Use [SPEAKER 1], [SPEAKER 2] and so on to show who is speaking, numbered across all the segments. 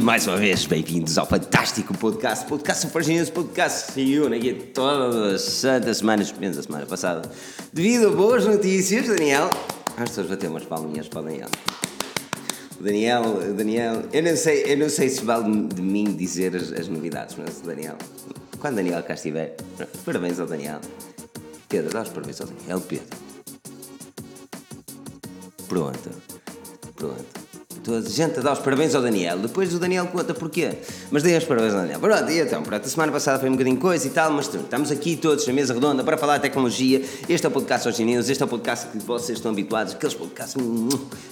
[SPEAKER 1] mais uma vez bem-vindos ao fantástico podcast, podcast Farginhos, podcast reúne aqui todas as santas semanas, menos a semana passada, devido a boas notícias, Daniel. As pessoas vão ter umas palminhas para o Daniel. O Daniel, Daniel, eu não sei, eu não sei se vale de mim dizer as, as novidades, mas o Daniel, quando o Daniel cá estiver, parabéns ao Daniel. Pedro, dá os parabéns ao Daniel, Pedro. Pronto, pronto. Toda a gente a dar os parabéns ao Daniel. Depois o Daniel conta porquê. Mas dei os parabéns ao Daniel. Pronto, e então, pronto, a semana passada foi um bocadinho coisa e tal, mas estamos aqui todos na mesa redonda para falar de tecnologia. Este é o podcast aos chineses, este é o podcast que vocês estão habituados, aqueles podcasts hum,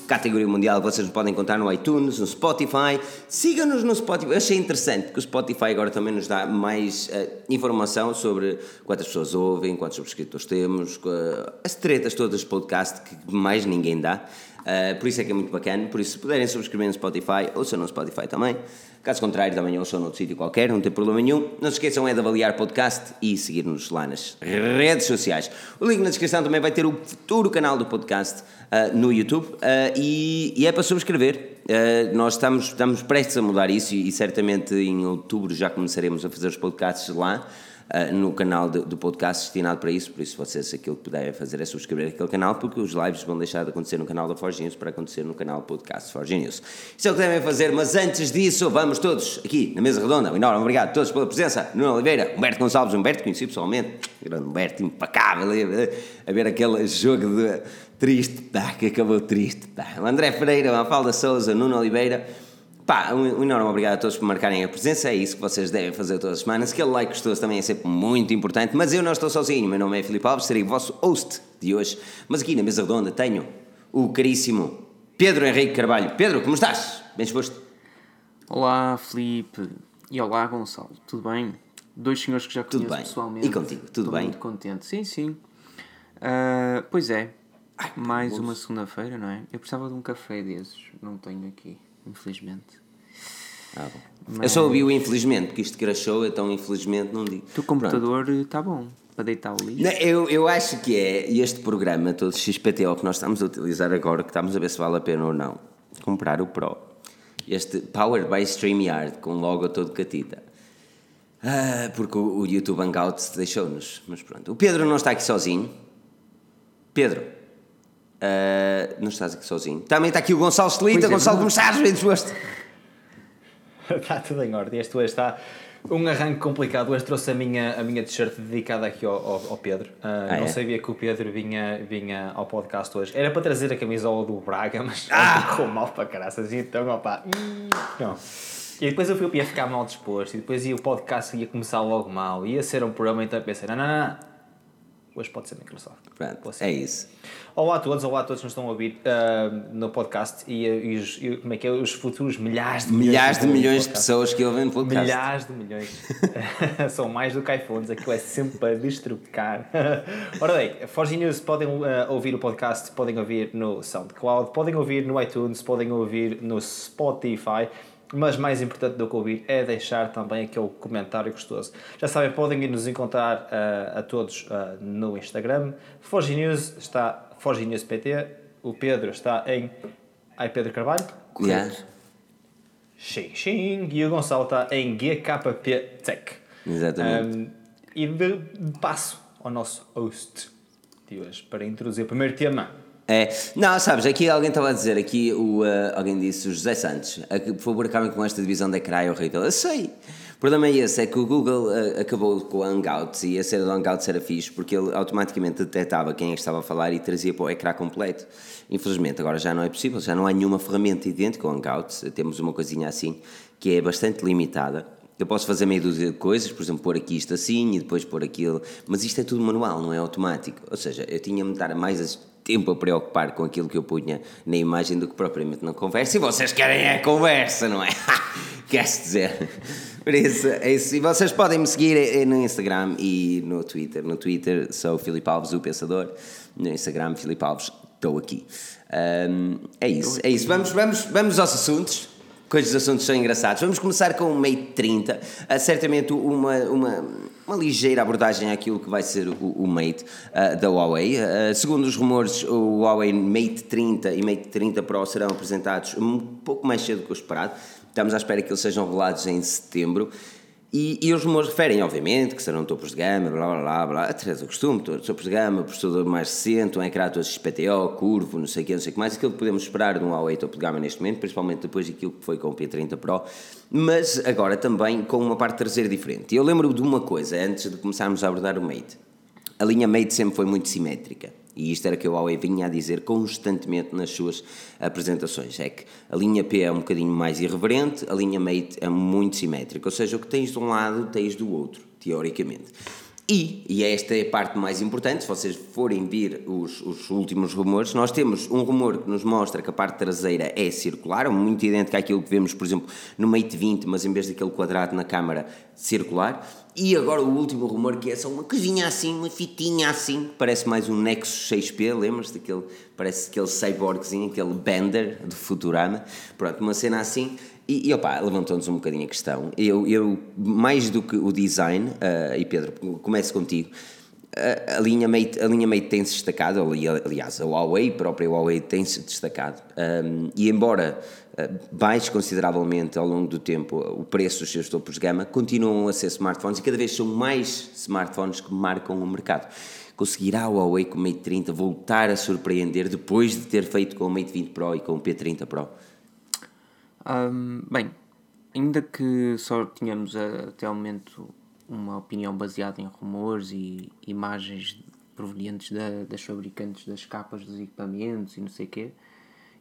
[SPEAKER 1] categoria mundial, vocês podem encontrar no iTunes, no Spotify. Sigam-nos no Spotify. Eu achei interessante que o Spotify agora também nos dá mais uh, informação sobre quantas pessoas ouvem, quantos subscritores temos, uh, as tretas todas de podcast que mais ninguém dá. Uh, por isso é que é muito bacana. Por isso, se puderem subscrever no Spotify, ouçam no Spotify também. Caso contrário, também ouçam noutro sítio qualquer, não tem problema nenhum. Não se esqueçam é de avaliar o podcast e seguir-nos lá nas redes sociais. O link na descrição também vai ter o futuro canal do podcast uh, no YouTube uh, e, e, é para subscrever. nós estamos, estamos prestes a mudar isso e, e certamente em outubro já começaremos a fazer os podcasts lá uh, no canal de, do podcast destinado para isso, por isso vocês aquilo que puderem fazer é subscrever aquele canal, porque os lives vão deixar de acontecer no canal da Forge News para acontecer no canal podcast Forge News. Isso é o que devem fazer, mas antes disso, vamos todos aqui na mesa redonda. Um enorme obrigado a todos pela presença. Nuno Oliveira, Humberto Gonçalves, Humberto, conheci pessoalmente, grande Humberto, impecável, a ver aquele jogo de triste, pá, que acabou triste. Pá. André Pereira, Mafalda Souza, Nuno Oliveira. Pá, um, enorme obrigado a todos por marcarem a presença, é isso que vocês devem fazer todas as semanas. Aquele like gostoso também é sempre muito importante, mas eu não estou sozinho. Meu nome é Filipe Alves, serei o vosso host de hoje. Mas aqui na mesa redonda tenho o caríssimo Pedro Henrique Carvalho. Pedro, como estás? Bem disposto?
[SPEAKER 2] Olá, Filipe. E olá, Gonçalo. Tudo bem? Dois senhores que já conheço
[SPEAKER 1] tudo bem.
[SPEAKER 2] pessoalmente.
[SPEAKER 1] E contigo, tudo
[SPEAKER 2] Estou
[SPEAKER 1] bem?
[SPEAKER 2] muito contente. Sim, sim. Uh, pois é. Ai, Mais uma segunda-feira, não é? Eu precisava de um café desses. Não tenho aqui infelizmente.
[SPEAKER 1] Ah, bom. Mas... Eu só ouvi o infelizmente, porque isto crashou, então infelizmente não digo.
[SPEAKER 2] O computador está bom para deitar o lixo?
[SPEAKER 1] Não, eu, eu acho que é este programa, todo XPTO que nós estamos a utilizar agora, que estamos a ver se vale a pena ou não, comprar o Pro. Este Powered by StreamYard, com logo todo catita. Ah, porque o, o YouTube Hangouts deixou-nos. Mas pronto. O Pedro não está aqui sozinho. Pedro, Uh, não estás aqui sozinho. Também está aqui o Gonçalo Celita. É, Gonçalo, como estás? Bem disposto?
[SPEAKER 3] está tudo em ordem. Este hoje está um arranque complicado. Hoje trouxe a minha, a minha t-shirt dedicada aqui ao, ao, ao Pedro. Uh, ah, não é? sabia que o Pedro vinha, vinha ao podcast hoje. Era para trazer a camisola do Braga, mas ah! ficou mal para caraças. Então, opá, não. E depois eu fui, ia ficar mal disposto. E depois ia, o podcast ia começar logo mal. Ia ser um programa, então eu pensei: não, não, não hoje pode ser Microsoft.
[SPEAKER 1] Pronto, é isso.
[SPEAKER 3] Olá a todos, olá a todos que nos estão a ouvir uh, no podcast e, e, os, e, como é que é, os futuros milhares de
[SPEAKER 1] milhões, milhares de, milhões de pessoas que ouvem o podcast.
[SPEAKER 3] Milhares de milhões. São mais do que iPhones, aquilo é sempre para destrucar. Ora bem, Forge News podem uh, ouvir o podcast, podem ouvir no SoundCloud, podem ouvir no iTunes, podem ouvir no Spotify mas mais importante do que ouvir é deixar também aquele comentário gostoso. Já sabem, podem ir nos encontrar uh, a todos uh, no Instagram. Forge News está Forge News PT. O Pedro está em Ai Pedro Carvalho.
[SPEAKER 1] Yeah.
[SPEAKER 3] Xing Xing. E o Gonçalo está em GKP Tech.
[SPEAKER 1] Exatamente. Um,
[SPEAKER 3] e de passo ao nosso host de hoje para introduzir o primeiro tema
[SPEAKER 1] é, não, sabes, aqui alguém estava a dizer, aqui o, uh, alguém disse, o José Santos, por favor acabem com esta divisão de ecrã e horrível. Eu sei. O problema é esse, é que o Google uh, acabou com o Hangouts e a cena do Hangouts era fixe porque ele automaticamente detectava quem é estava a falar e trazia para o ecrã completo. Infelizmente agora já não é possível, já não há nenhuma ferramenta idêntica ao Hangouts, temos uma coisinha assim que é bastante limitada. Eu posso fazer meio dúzia de coisas, por exemplo, pôr aqui isto assim e depois pôr aquilo, mas isto é tudo manual, não é automático. Ou seja, eu tinha-me dar mais tempo a preocupar com aquilo que eu punha na imagem do que propriamente na conversa. E vocês querem a conversa, não é? Quer-se dizer. Por isso, é isso. E vocês podem me seguir no Instagram e no Twitter. No Twitter sou Filipe Alves, o Pensador. No Instagram, Filipe Alves, estou aqui. Um, é isso, é isso. Vamos, vamos, vamos aos assuntos. Coisas, assuntos são engraçados. Vamos começar com o Mate 30. Uh, certamente uma, uma uma ligeira abordagem àquilo que vai ser o, o Mate uh, da Huawei. Uh, segundo os rumores, o Huawei Mate 30 e Mate 30 Pro serão apresentados um pouco mais cedo do que o esperado Estamos à espera que eles sejam revelados em setembro. E, e os rumores referem, obviamente, que serão topos de gama, blá blá blá, blá atrás do costume, topos de gama, processador mais recente, um ecrã todo XPTO, curvo, não sei o que, não sei o que mais, aquilo que podemos esperar de um Huawei topo de gama neste momento, principalmente depois daquilo que foi com o P30 Pro, mas agora também com uma parte traseira diferente. Eu lembro de uma coisa, antes de começarmos a abordar o Mate. A linha Mate sempre foi muito simétrica. E isto era que o Huawei vinha a dizer constantemente nas suas apresentações. É que a linha P é um bocadinho mais irreverente, a linha Mate é muito simétrica. Ou seja, o que tens de um lado, tens do outro, teoricamente. E, e esta é a parte mais importante, se vocês forem vir os, os últimos rumores, nós temos um rumor que nos mostra que a parte traseira é circular, muito idêntico àquilo que vemos, por exemplo, no Mate 20, mas em vez daquele quadrado na câmara, circular. E agora o último rumor que é só uma coisinha assim, uma fitinha assim, parece mais um Nexus 6P, lembras daquele, parece aquele cyborgzinho, aquele Bender de Futurama, pronto, uma cena assim, e, e opa, levantou-nos um bocadinho a questão. Eu, eu, mais do que o design, uh, e Pedro, começo contigo, uh, a, linha Mate, a linha Mate tem-se destacado, aliás, a Huawei, a própria Huawei tem-se destacado, um, e embora baixe consideravelmente ao longo do tempo o preço dos seus topos de gama, continuam a ser smartphones e cada vez são mais smartphones que marcam o mercado. Conseguirá a Huawei com o Mate 30 voltar a surpreender depois de ter feito com o Mate 20 Pro e com o P30 Pro?
[SPEAKER 2] Um, bem, ainda que só tínhamos até ao momento uma opinião baseada em rumores e imagens provenientes da, das fabricantes das capas dos equipamentos e não sei o quê,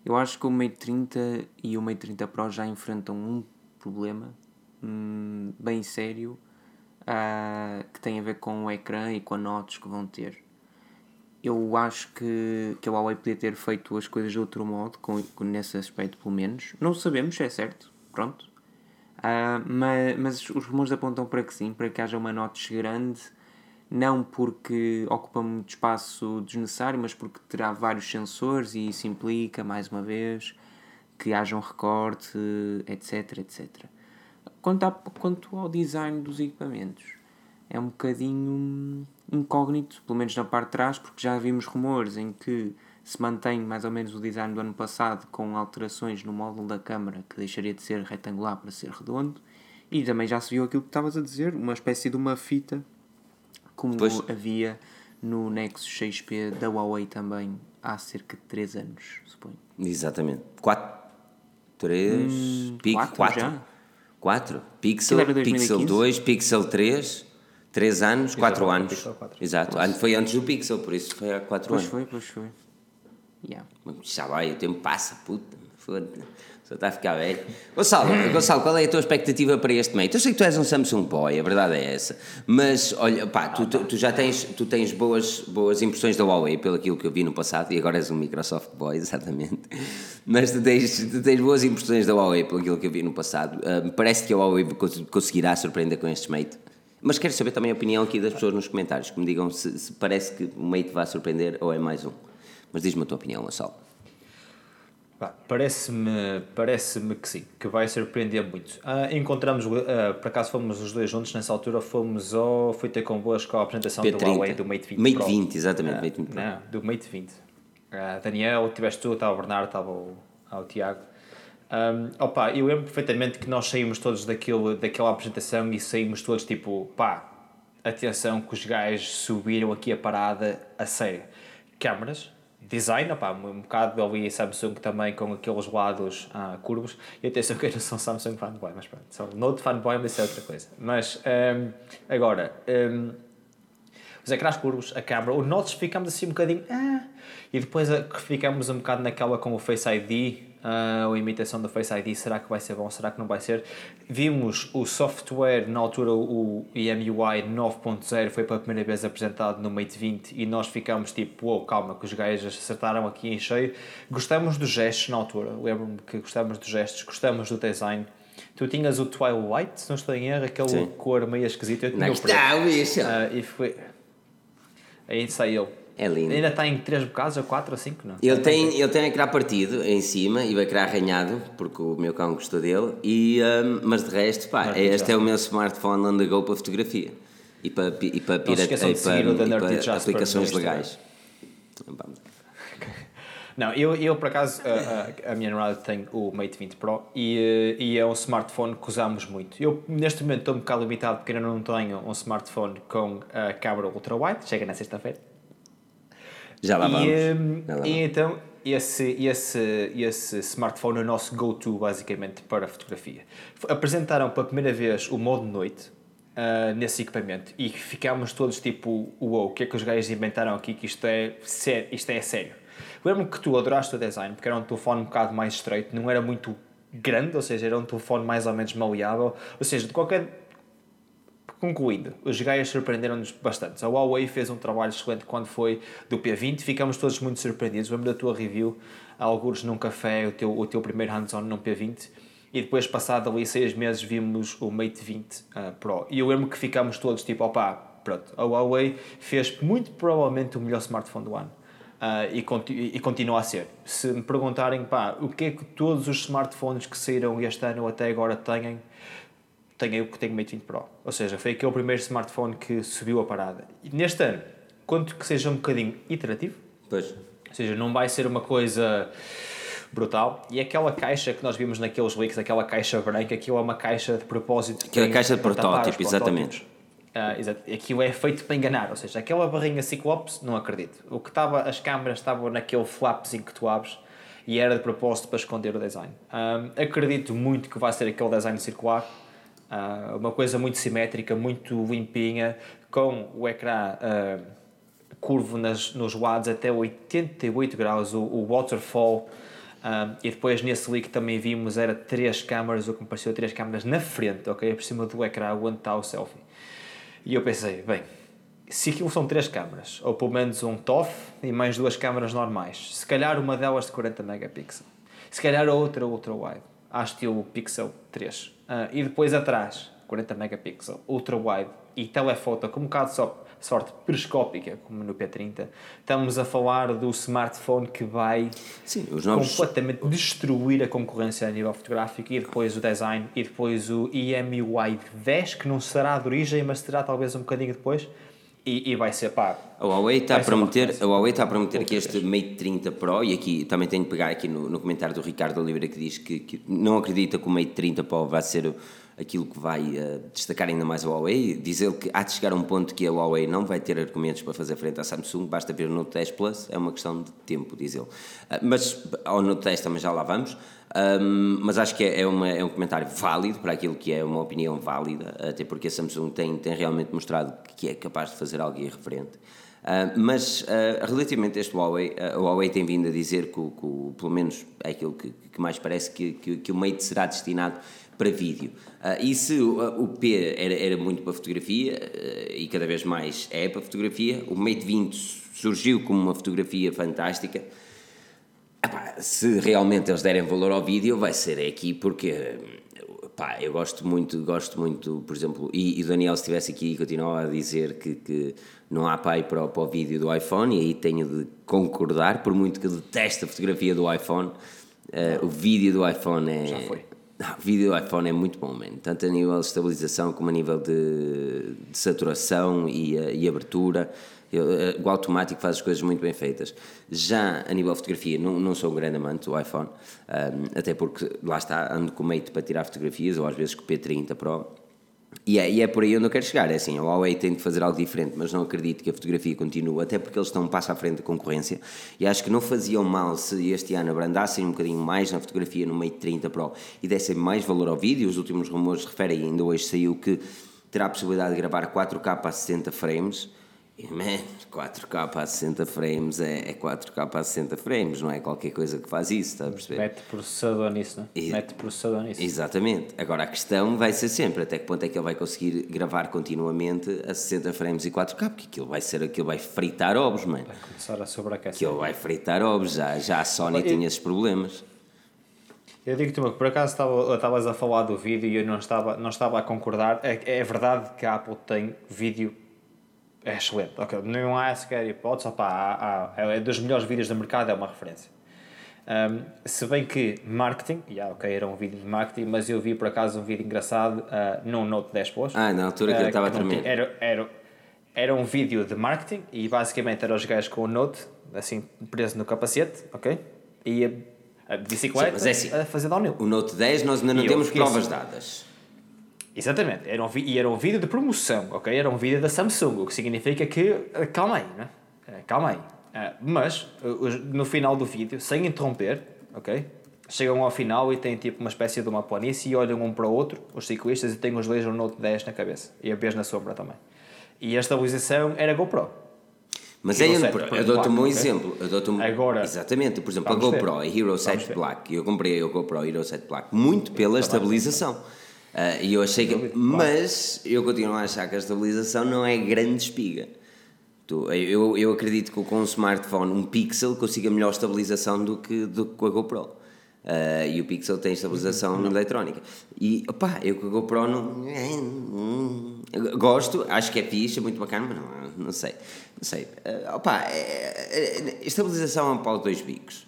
[SPEAKER 2] eu acho que o Mate 30 e o Mate 30 Pro já enfrentam um problema hum, bem sério uh, que tem a ver com o ecrã e com a notas que vão ter eu acho que, que a Huawei podia ter feito as coisas de outro modo, com, com nesse aspecto pelo menos. Não sabemos, é certo, pronto. Uh, mas, mas os rumores apontam para que sim, para que haja uma notch grande, não porque ocupa muito espaço desnecessário, mas porque terá vários sensores e isso implica, mais uma vez, que haja um recorte, etc, etc. Quanto, a, quanto ao design dos equipamentos, é um bocadinho incógnito, pelo menos na parte de trás, porque já vimos rumores em que se mantém mais ou menos o design do ano passado com alterações no módulo da câmara que deixaria de ser retangular para ser redondo e também já se viu aquilo que estavas a dizer, uma espécie de uma fita como pois. havia no Nexus 6P da Huawei também há cerca de 3 anos, suponho.
[SPEAKER 1] Exatamente. 4, 3, hum, 4, 4, Pixel, Pixel 2, Pixel 3 3 anos, 4 anos. 4. Exato. Nossa. Foi antes do Pixel, por isso foi há 4
[SPEAKER 2] anos.
[SPEAKER 1] Pois
[SPEAKER 2] foi, pois foi.
[SPEAKER 1] Yeah. Já vai, o tempo passa, puta. Foda-se. Só está a ficar velho. Gonçalo, Gonçalo, qual é a tua expectativa para este meio? Eu sei que tu és um Samsung Boy, a verdade é essa. Mas, olha, pá, tu, tu, tu, já tens, tu tens boas, boas impressões da Huawei, pelo aquilo que eu vi no passado, e agora és um Microsoft Boy, exatamente. Mas tu tens, tu tens boas impressões da Huawei, pelo aquilo que eu vi no passado. Uh, parece que a Huawei conseguirá surpreender com este Mate. Mas quero saber também a opinião aqui das pessoas nos comentários, que me digam se, se parece que o Mate vai surpreender ou é mais um. Mas diz-me a tua opinião, Gonçalo.
[SPEAKER 3] Parece-me parece que sim, que vai surpreender muito. Uh, encontramos, uh, por acaso fomos os dois juntos nessa altura, fomos ao. Fui ter convosco a apresentação P30. do Huawei do Mate 20
[SPEAKER 1] Mate
[SPEAKER 3] Pro.
[SPEAKER 1] 20, exatamente, uh, Mate 20
[SPEAKER 3] Pro. Não, do Mate 20. Daniel, tiveste tu, estava o Bernardo, estava o, o Tiago. Um, opa, eu lembro perfeitamente que nós saímos todos daquilo, daquela apresentação e saímos todos tipo, pá, atenção que os gajos subiram aqui a parada a sério. Câmaras, design, opa, um bocado ouvi Samsung também com aqueles lados ah, curvos e atenção que eu não sou Samsung fanboy, mas pronto, sou Note fanboy, mas isso é outra coisa. Mas um, agora, um, os ecrãs curvos, a câmera, o Notes ficamos assim um bocadinho, ah, e depois ficamos um bocado naquela com o Face ID uh, a imitação do Face ID, será que vai ser bom, será que não vai ser? Vimos o software, na altura o EMUI 9.0 foi pela primeira vez apresentado no Mate 20 e nós ficamos tipo, oh, calma, que os gajos acertaram aqui em cheio. Gostamos dos gestos na altura, lembro-me que gostamos dos gestos, gostamos do design. Tu tinhas o Twilight, se não estou em erro, aquele Sim. cor meio esquisito. Eu tinha
[SPEAKER 1] não o bicho.
[SPEAKER 3] Uh, e foi... Aí saiu.
[SPEAKER 1] É lindo.
[SPEAKER 3] Ainda está em 3 bocados, ou 4 ou 5, não?
[SPEAKER 1] Ele tem, ele tem ecrã partido em cima e o ecrã arranhado, porque o meu cão gostou dele, e, um, mas de resto, pá, Nerd este é o meu smartphone on the go para fotografia e para, e para, e para, e para aplicações legais. Vamos.
[SPEAKER 3] Não, eu, eu por acaso, a, a, a minha namorada tem o Mate 20 Pro e, eh, e é um smartphone que usamos muito. Eu neste momento estou um bocado limitado porque ainda não tenho um smartphone com a câmera ultra-wide, chega na sexta-feira.
[SPEAKER 1] Já lá vamos.
[SPEAKER 3] E,
[SPEAKER 1] Já lá
[SPEAKER 3] e
[SPEAKER 1] vamos.
[SPEAKER 3] então esse, esse, esse smartphone é o nosso go-to basicamente para a fotografia. Apresentaram pela primeira vez o modo noite ah, nesse equipamento e ficámos todos tipo, uou, o que é que os gajos inventaram aqui que isto é, sério, isto é sério. Lembro-me que tu adoraste o design porque era um telefone um bocado mais estreito, não era muito grande, ou seja, era um telefone mais ou menos maleável, ou seja, de qualquer Concluindo, os gajos surpreenderam-nos bastante. A Huawei fez um trabalho excelente quando foi do P20, ficamos todos muito surpreendidos. Lembro da tua review, alguns num café, o teu, o teu primeiro hands-on num P20, e depois, passado ali seis meses, vimos o Mate 20 ah, Pro. E eu lembro que ficámos todos tipo, opá, pronto, a Huawei fez muito provavelmente o melhor smartphone do ano. Ah, e, e continua a ser. Se me perguntarem, pá, o que é que todos os smartphones que saíram este ano até agora têm, tenho eu que tenho o Mate 20 Pro. Ou seja, foi aquele primeiro smartphone que subiu a parada. E neste ano, quanto que seja um bocadinho iterativo,
[SPEAKER 1] Pois.
[SPEAKER 3] ou seja, não vai ser uma coisa brutal. E aquela caixa que nós vimos naqueles leaks, aquela caixa branca, aquilo é uma caixa de propósito.
[SPEAKER 1] Aquela
[SPEAKER 3] para-
[SPEAKER 1] caixa de protótipo, exatamente.
[SPEAKER 3] exato. Aquilo é feito para enganar, ou seja, aquela barrinha Cyclops, não acredito. O que estava, as câmaras estavam naquele flapzinho que tu abres e era de propósito para esconder o design. Ah, acredito muito que vai ser aquele design circular, ah, uma coisa muito simétrica, muito limpinha, com o ecrã ah, curvo nas, nos lados até 88 graus, o, o waterfall. ah, e depois nesse leak também vimos era três câmaras, o que me pareceu três câmaras na frente, ok? Por cima do ecrã, onde está o selfie. E eu pensei, bem, se aquilo são três câmaras, ou pelo menos um TOF e mais duas câmaras normais, se calhar uma delas de 40 megapixels, se calhar outra ultra wide, à estilo Pixel 3, Ah, e depois atrás, 40 megapixels, ultra wide e telefoto com um bocado só sorte periscópica, como no P30, estamos a falar do smartphone que vai
[SPEAKER 1] Sim, os novos.
[SPEAKER 3] completamente destruir a concorrência a nível fotográfico e depois o design e depois o EMUI 10 que não será de origem mas será talvez um bocadinho depois e, e vai ser pá
[SPEAKER 1] A Huawei está a prometer, a Huawei está a prometer que este Mate 30 Pro, e aqui também tenho de pegar aqui no, no comentário do Ricardo Oliveira que diz que, que não acredita que o Mate 30 Pro vai ser aquilo que vai eh, destacar ainda mais a Huawei. Diz ele que há de chegar a um ponto que a Huawei não vai ter argumentos para fazer frente à Samsung, basta ver o Note 10 Plus, é uma questão de tempo, diz ele. Ah, mas ao Note 10 também já lá vamos. Ahm, mas acho que é, é, uma- é um comentário válido para aquilo que é uma opinião válida, até porque a Samsung tem, tem realmente mostrado que é capaz de fazer algo irreverente. Ah, mas ah, relativamente a este Huawei, ah, a Huawei tem vindo a dizer que, que pelo menos é aquilo que, que mais parece que, que, que o Mate será destinado para vídeo. Ah, e se o, o P era, era muito para fotografia ah, e cada vez mais é para fotografia, o Mate 20 surgiu como uma fotografia fantástica. Epá, se realmente eles derem valor ao vídeo, vai ser aqui porque pá, eu gosto muito, gosto muito, por exemplo, e, e o Daniel se estivesse aqui continuava a dizer que, que não há pai para, para o vídeo do iPhone e aí tenho de concordar, por muito que deteste a fotografia do iPhone, eh, o vídeo do iPhone é...
[SPEAKER 3] Já foi.
[SPEAKER 1] O vídeo do iPhone é muito bom, man. tanto a nível de estabilização como a nível de, de saturação e, eh, e abertura. Eu, eh, o automático faz as coisas muito bem feitas. Já a nível de fotografia, não, não sou um grande amante do iPhone, ahm, até porque lá está, ando com o Mate para tirar fotografias, ou às vezes com o P30 Pro. E é, e é por aí onde eu quero chegar. É assim, a Huawei tem de fazer algo diferente, mas não acredito que a fotografia continue, até porque eles estão um passo à frente da concorrência. E acho que não faziam mal se este ano abrandassem um bocadinho mais na fotografia no Mate 30 Pro e dessem mais valor ao vídeo. Os últimos rumores referem, ainda hoje saiu que terá a possibilidade de gravar 4K a 60 frames. Man, 4K a 60 frames é, é 4K a 60 frames, não é qualquer coisa que faz isso, está a perceber?
[SPEAKER 3] mete processador nisso né?
[SPEAKER 1] E-
[SPEAKER 3] mete processador nisso
[SPEAKER 1] Exatamente. Agora a questão vai ser sempre até que ponto é que ele vai conseguir gravar continuamente a 60 frames e 4K, porque aquilo vai ser aquilo vai fritar ovos, mano.
[SPEAKER 3] vai começar a sobreaquecer
[SPEAKER 1] Aquilo vai fritar ovos, já, já a Sony tinha esses problemas.
[SPEAKER 3] Eu digo-te uma que por acaso estava- estavas a falar do vídeo e eu não estava, não estava a concordar. É, é verdade que a Apple tem vídeo é excelente. ok Não há sequer hipótese. Opa, há, há, é dos melhores vídeos do mercado, é uma referência. Um, se bem que marketing, yeah, ok, era um vídeo de marketing, mas eu vi por acaso um vídeo engraçado uh, num Note 10 Plus.
[SPEAKER 1] Ah, na altura que
[SPEAKER 3] Uh,
[SPEAKER 1] eu estava a tremer.
[SPEAKER 3] Era, era, era um vídeo de marketing e basicamente eram os gajos com o Note, assim, preso no capacete, ok? E a, a bicicleta
[SPEAKER 1] Sim, mas é assim.
[SPEAKER 3] a fazer downhill.
[SPEAKER 1] O Note 10 nós ainda não
[SPEAKER 3] E
[SPEAKER 1] temos provas
[SPEAKER 3] assim.
[SPEAKER 1] dadas.
[SPEAKER 3] Exatamente, era um, e era um vídeo de promoção, ok? Era um vídeo da Samsung, o que significa que. eh, Calma aí, né? Eh, Calma aí. Eh, Mas, no final do vídeo, sem interromper, ok? Chegam ao final e têm tipo uma espécie de uma planície e olham um para o outro, os ciclistas, e têm os dois um Note 10 na cabeça e a vez na sombra também. E a estabilização era GoPro.
[SPEAKER 1] Mas
[SPEAKER 3] Hero
[SPEAKER 1] é, eu
[SPEAKER 3] Black,
[SPEAKER 1] dou-te um bom exemplo.
[SPEAKER 3] Agora-
[SPEAKER 1] Exatamente. Por exemplo, a
[SPEAKER 3] Vamos ver.
[SPEAKER 1] GoPro, a Hero 7
[SPEAKER 3] ver.
[SPEAKER 1] Black. Eu comprei a GoPro Hero 7 Black muito pela estabilização. Ah, E eu achei que... Mas eu continuo a achar que a estabilização não é grande espiga. Tu- Eu, eu acredito que com um smartphone, um Pixel, consiga melhor estabilização do que, do que com a GoPro. Ah, e o Pixel tem estabilização eletrónica. E, opá, eu com a GoPro não... Gosto, acho que é fixe, é muito bacana, mas não, não sei. Não sei. Ah, opá, é- é- estabilização é um pau de dois bicos.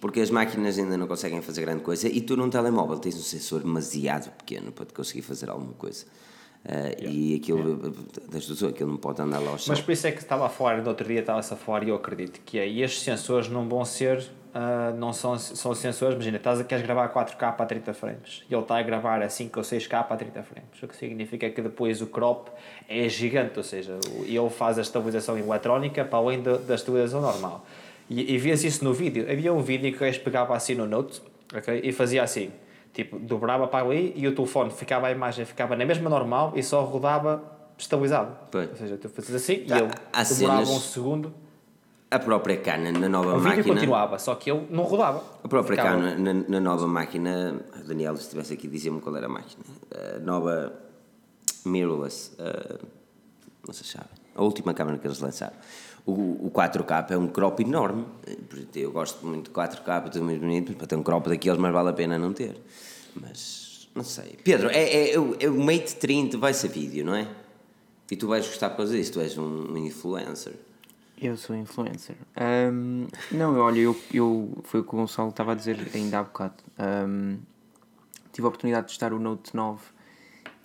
[SPEAKER 1] Porque as máquinas ainda não conseguem fazer grande coisa e tu num telemóvel tens um sensor demasiado pequeno para te conseguir fazer alguma coisa. Ah, E aquilo, das duas, aquilo não pode andar lá ao chão.
[SPEAKER 3] Mas por isso é que estava a falar, no outro dia estava-se a falar e eu acredito que é, e estes sensores não vão ser, ah, não são, são sensores, imagina, estás a, queres gravar 4K a 30 frames e ele está a gravar a 5 ou 6K a 30 frames, o que significa que depois o crop é gigante, ou seja, ele faz a estabilização eletrónica para além da, da estabilização normal. E, e vês isso no vídeo, havia um vídeo que o gajo pegava assim no Note, ok, e fazia assim, tipo, dobrava para ali e o telefone ficava, a imagem ficava na mesma normal e só rodava estabilizado.
[SPEAKER 1] Pois.
[SPEAKER 3] Ou seja, tu fazes assim e
[SPEAKER 1] Há-
[SPEAKER 3] ele
[SPEAKER 1] há
[SPEAKER 3] demorava
[SPEAKER 1] cenas-
[SPEAKER 3] um segundo.
[SPEAKER 1] A própria Canon na nova
[SPEAKER 3] O vídeo
[SPEAKER 1] máquina.
[SPEAKER 3] continuava, só que ele não rodava.
[SPEAKER 1] A própria
[SPEAKER 3] Ficava-
[SPEAKER 1] Canon na, na nova máquina. Daniel, se estivesse aqui, dizia-me qual era a máquina. A nova mirrorless. ah, não se sabe. A última câmera que eles lançaram. O, o 4K é um crop enorme. Eu gosto muito de 4K, tudo muito bonito. Para ter um crop daqueles, mas vale a pena não ter. Mas, não sei. Pedro, é, é, é o- é Mate 30 vai ser vídeo, não é? E tu vais gostar por causa disso. Tu és um, um influencer.
[SPEAKER 2] Eu sou influencer. Ahm, não, olha, eu, eu, foi o que o Gonçalo estava a dizer ainda há bocado. Ahm, tive a oportunidade de testar o Note 9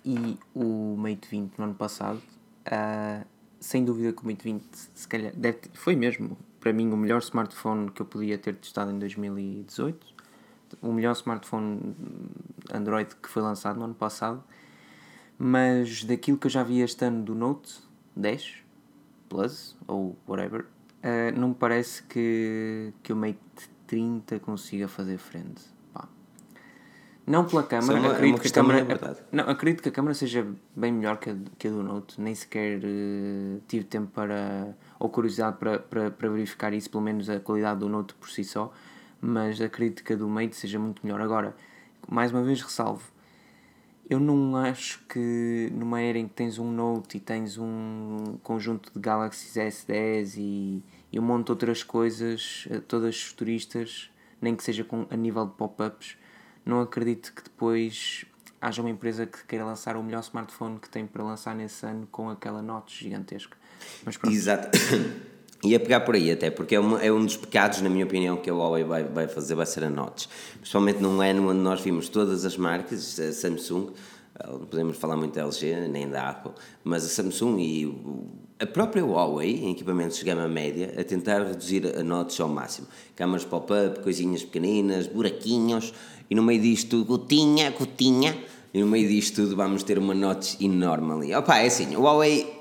[SPEAKER 2] e o Mate 20 no ano passado. Ah, sem dúvida que o Mate 20, se calhar, deve foi mesmo, para mim, o melhor smartphone que eu podia ter testado em 2018. O melhor smartphone Android que foi lançado no ano passado. Mas daquilo que eu já vi este ano do Note 10 Plus ou whatever, eh, não me parece que, que o Mate 30 consiga fazer frente. Não pela câmera,
[SPEAKER 1] Isso é uma-
[SPEAKER 2] acredito que a
[SPEAKER 1] mas é
[SPEAKER 2] não, acredito que a câmera seja bem melhor que a, que a do Note, nem sequer eh, tive tempo para ou curiosidade para, para, para verificar isso, pelo menos a qualidade do Note por si só, mas acredito que a do Mate seja muito melhor. Agora, mais uma vez ressalvo, eu não acho que numa era em que tens um Note e tens um conjunto de Galaxy S10 e, e um monte de outras coisas, eh, todas futuristas, nem que seja com, a nível de pop-ups, não acredito que depois haja uma empresa que queira lançar o melhor smartphone que tem para lançar nesse ano com aquela nota gigantesca. Mas
[SPEAKER 1] Exato. Ia pegar por aí até, porque é, uma- é um dos pecados, na minha opinião, que a Huawei vai, vai fazer, vai ser a notch. Principalmente num ano onde nós vimos todas as marcas, a Samsung, eh, não podemos falar muito da LG, nem da Apple, mas a Samsung e a própria Huawei, em equipamentos de gama média, a tentar reduzir a notch ao máximo. Câmaras pop-up, coisinhas pequeninas, buraquinhos, e no meio disto tudo, gotinha, gotinha, e no meio disto tudo vamos ter uma notch enorme ali. Opa, é assim, o Huawei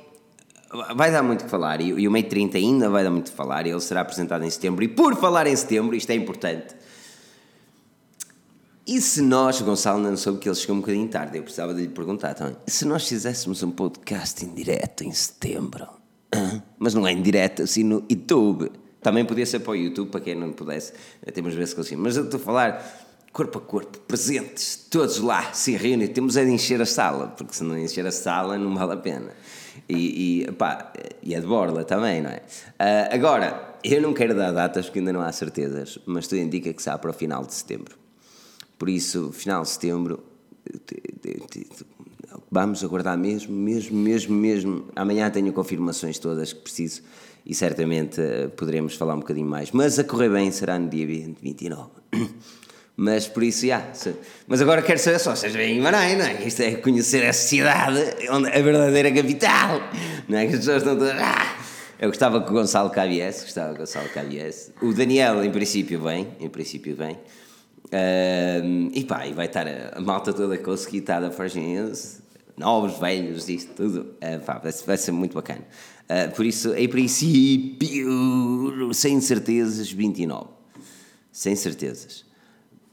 [SPEAKER 1] Vai dar muito que falar e, o Mate 30 ainda vai dar muito que falar e ele será apresentado em setembro. E por falar em setembro, isto é importante. E se nós, Gonçalo não soube que ele chegou um bocadinho tarde, eu precisava de lhe perguntar também. Se nós fizéssemos um podcast em direto em setembro? Mas não é em direto, assim no YouTube. Também podia ser para o YouTube, para quem não pudesse. Temos vezes que assim. Mas eu estou a falar corpo a corpo, presentes, todos lá, se reúnem. Temos é de encher a sala, porque se não encher a sala não vale a pena. E, e, pá, e é de borla também, não é? Ah, agora, eu não quero dar datas porque ainda não há certezas, mas tudo indica que será para o final de setembro. Por isso, final de setembro, te- te- te- vamos aguardar mesmo, mesmo, mesmo, mesmo. Amanhã tenho confirmações todas que preciso e certamente eh, poderemos falar um bocadinho mais. Mas a correr bem será no dia 20, 29. Mas por isso, já. Mas agora quero saber só, vocês vêm em Guimarães, não é? Isto é conhecer a cidade, onde a verdadeira capital, não é? Que as pessoas estão todas. Ah! Eu gostava que o Gonçalo cá gostava que o Gonçalo cá. O Daniel, em princípio, vem, em princípio, vem. Ahm, e pá, e vai estar a, a malta toda conseguir estar da Fargenhense, novos, velhos, isto tudo. Ah, pá, vai, vai ser muito bacana. Ah, por isso, em princípio, sem certezas, 29. Sem certezas.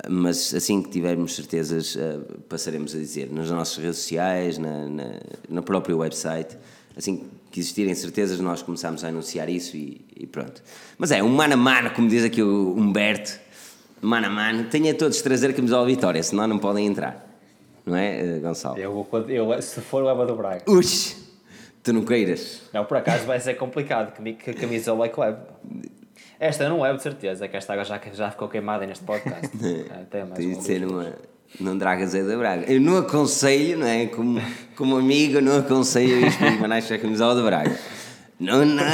[SPEAKER 1] Mas assim que tivermos certezas, ah, passaremos a dizer nas nossas redes sociais, na, na, na própria website. Assim que existirem certezas, nós começamos a anunciar isso e, e pronto. Mas é, um mano a mano, como diz aqui o Humberto, mano a mano, tenha todos de trazer camisola Vitória, senão não podem entrar. Não é, eh, Gonçalo?
[SPEAKER 3] Eu, vou- eu, se for, leva do Braga.
[SPEAKER 1] Ux, tu não queiras.
[SPEAKER 3] Não, por acaso vai ser complicado, que, que a camisola é que levo. Esta não levo de certeza, que esta água já, já ficou queimada neste podcast. Até mais
[SPEAKER 1] Tem de ser uma. Não dragas é da Braga. Eu não aconselho, não é? Como, como amigo, não aconselho isto com a camisola da Braga. Não, não,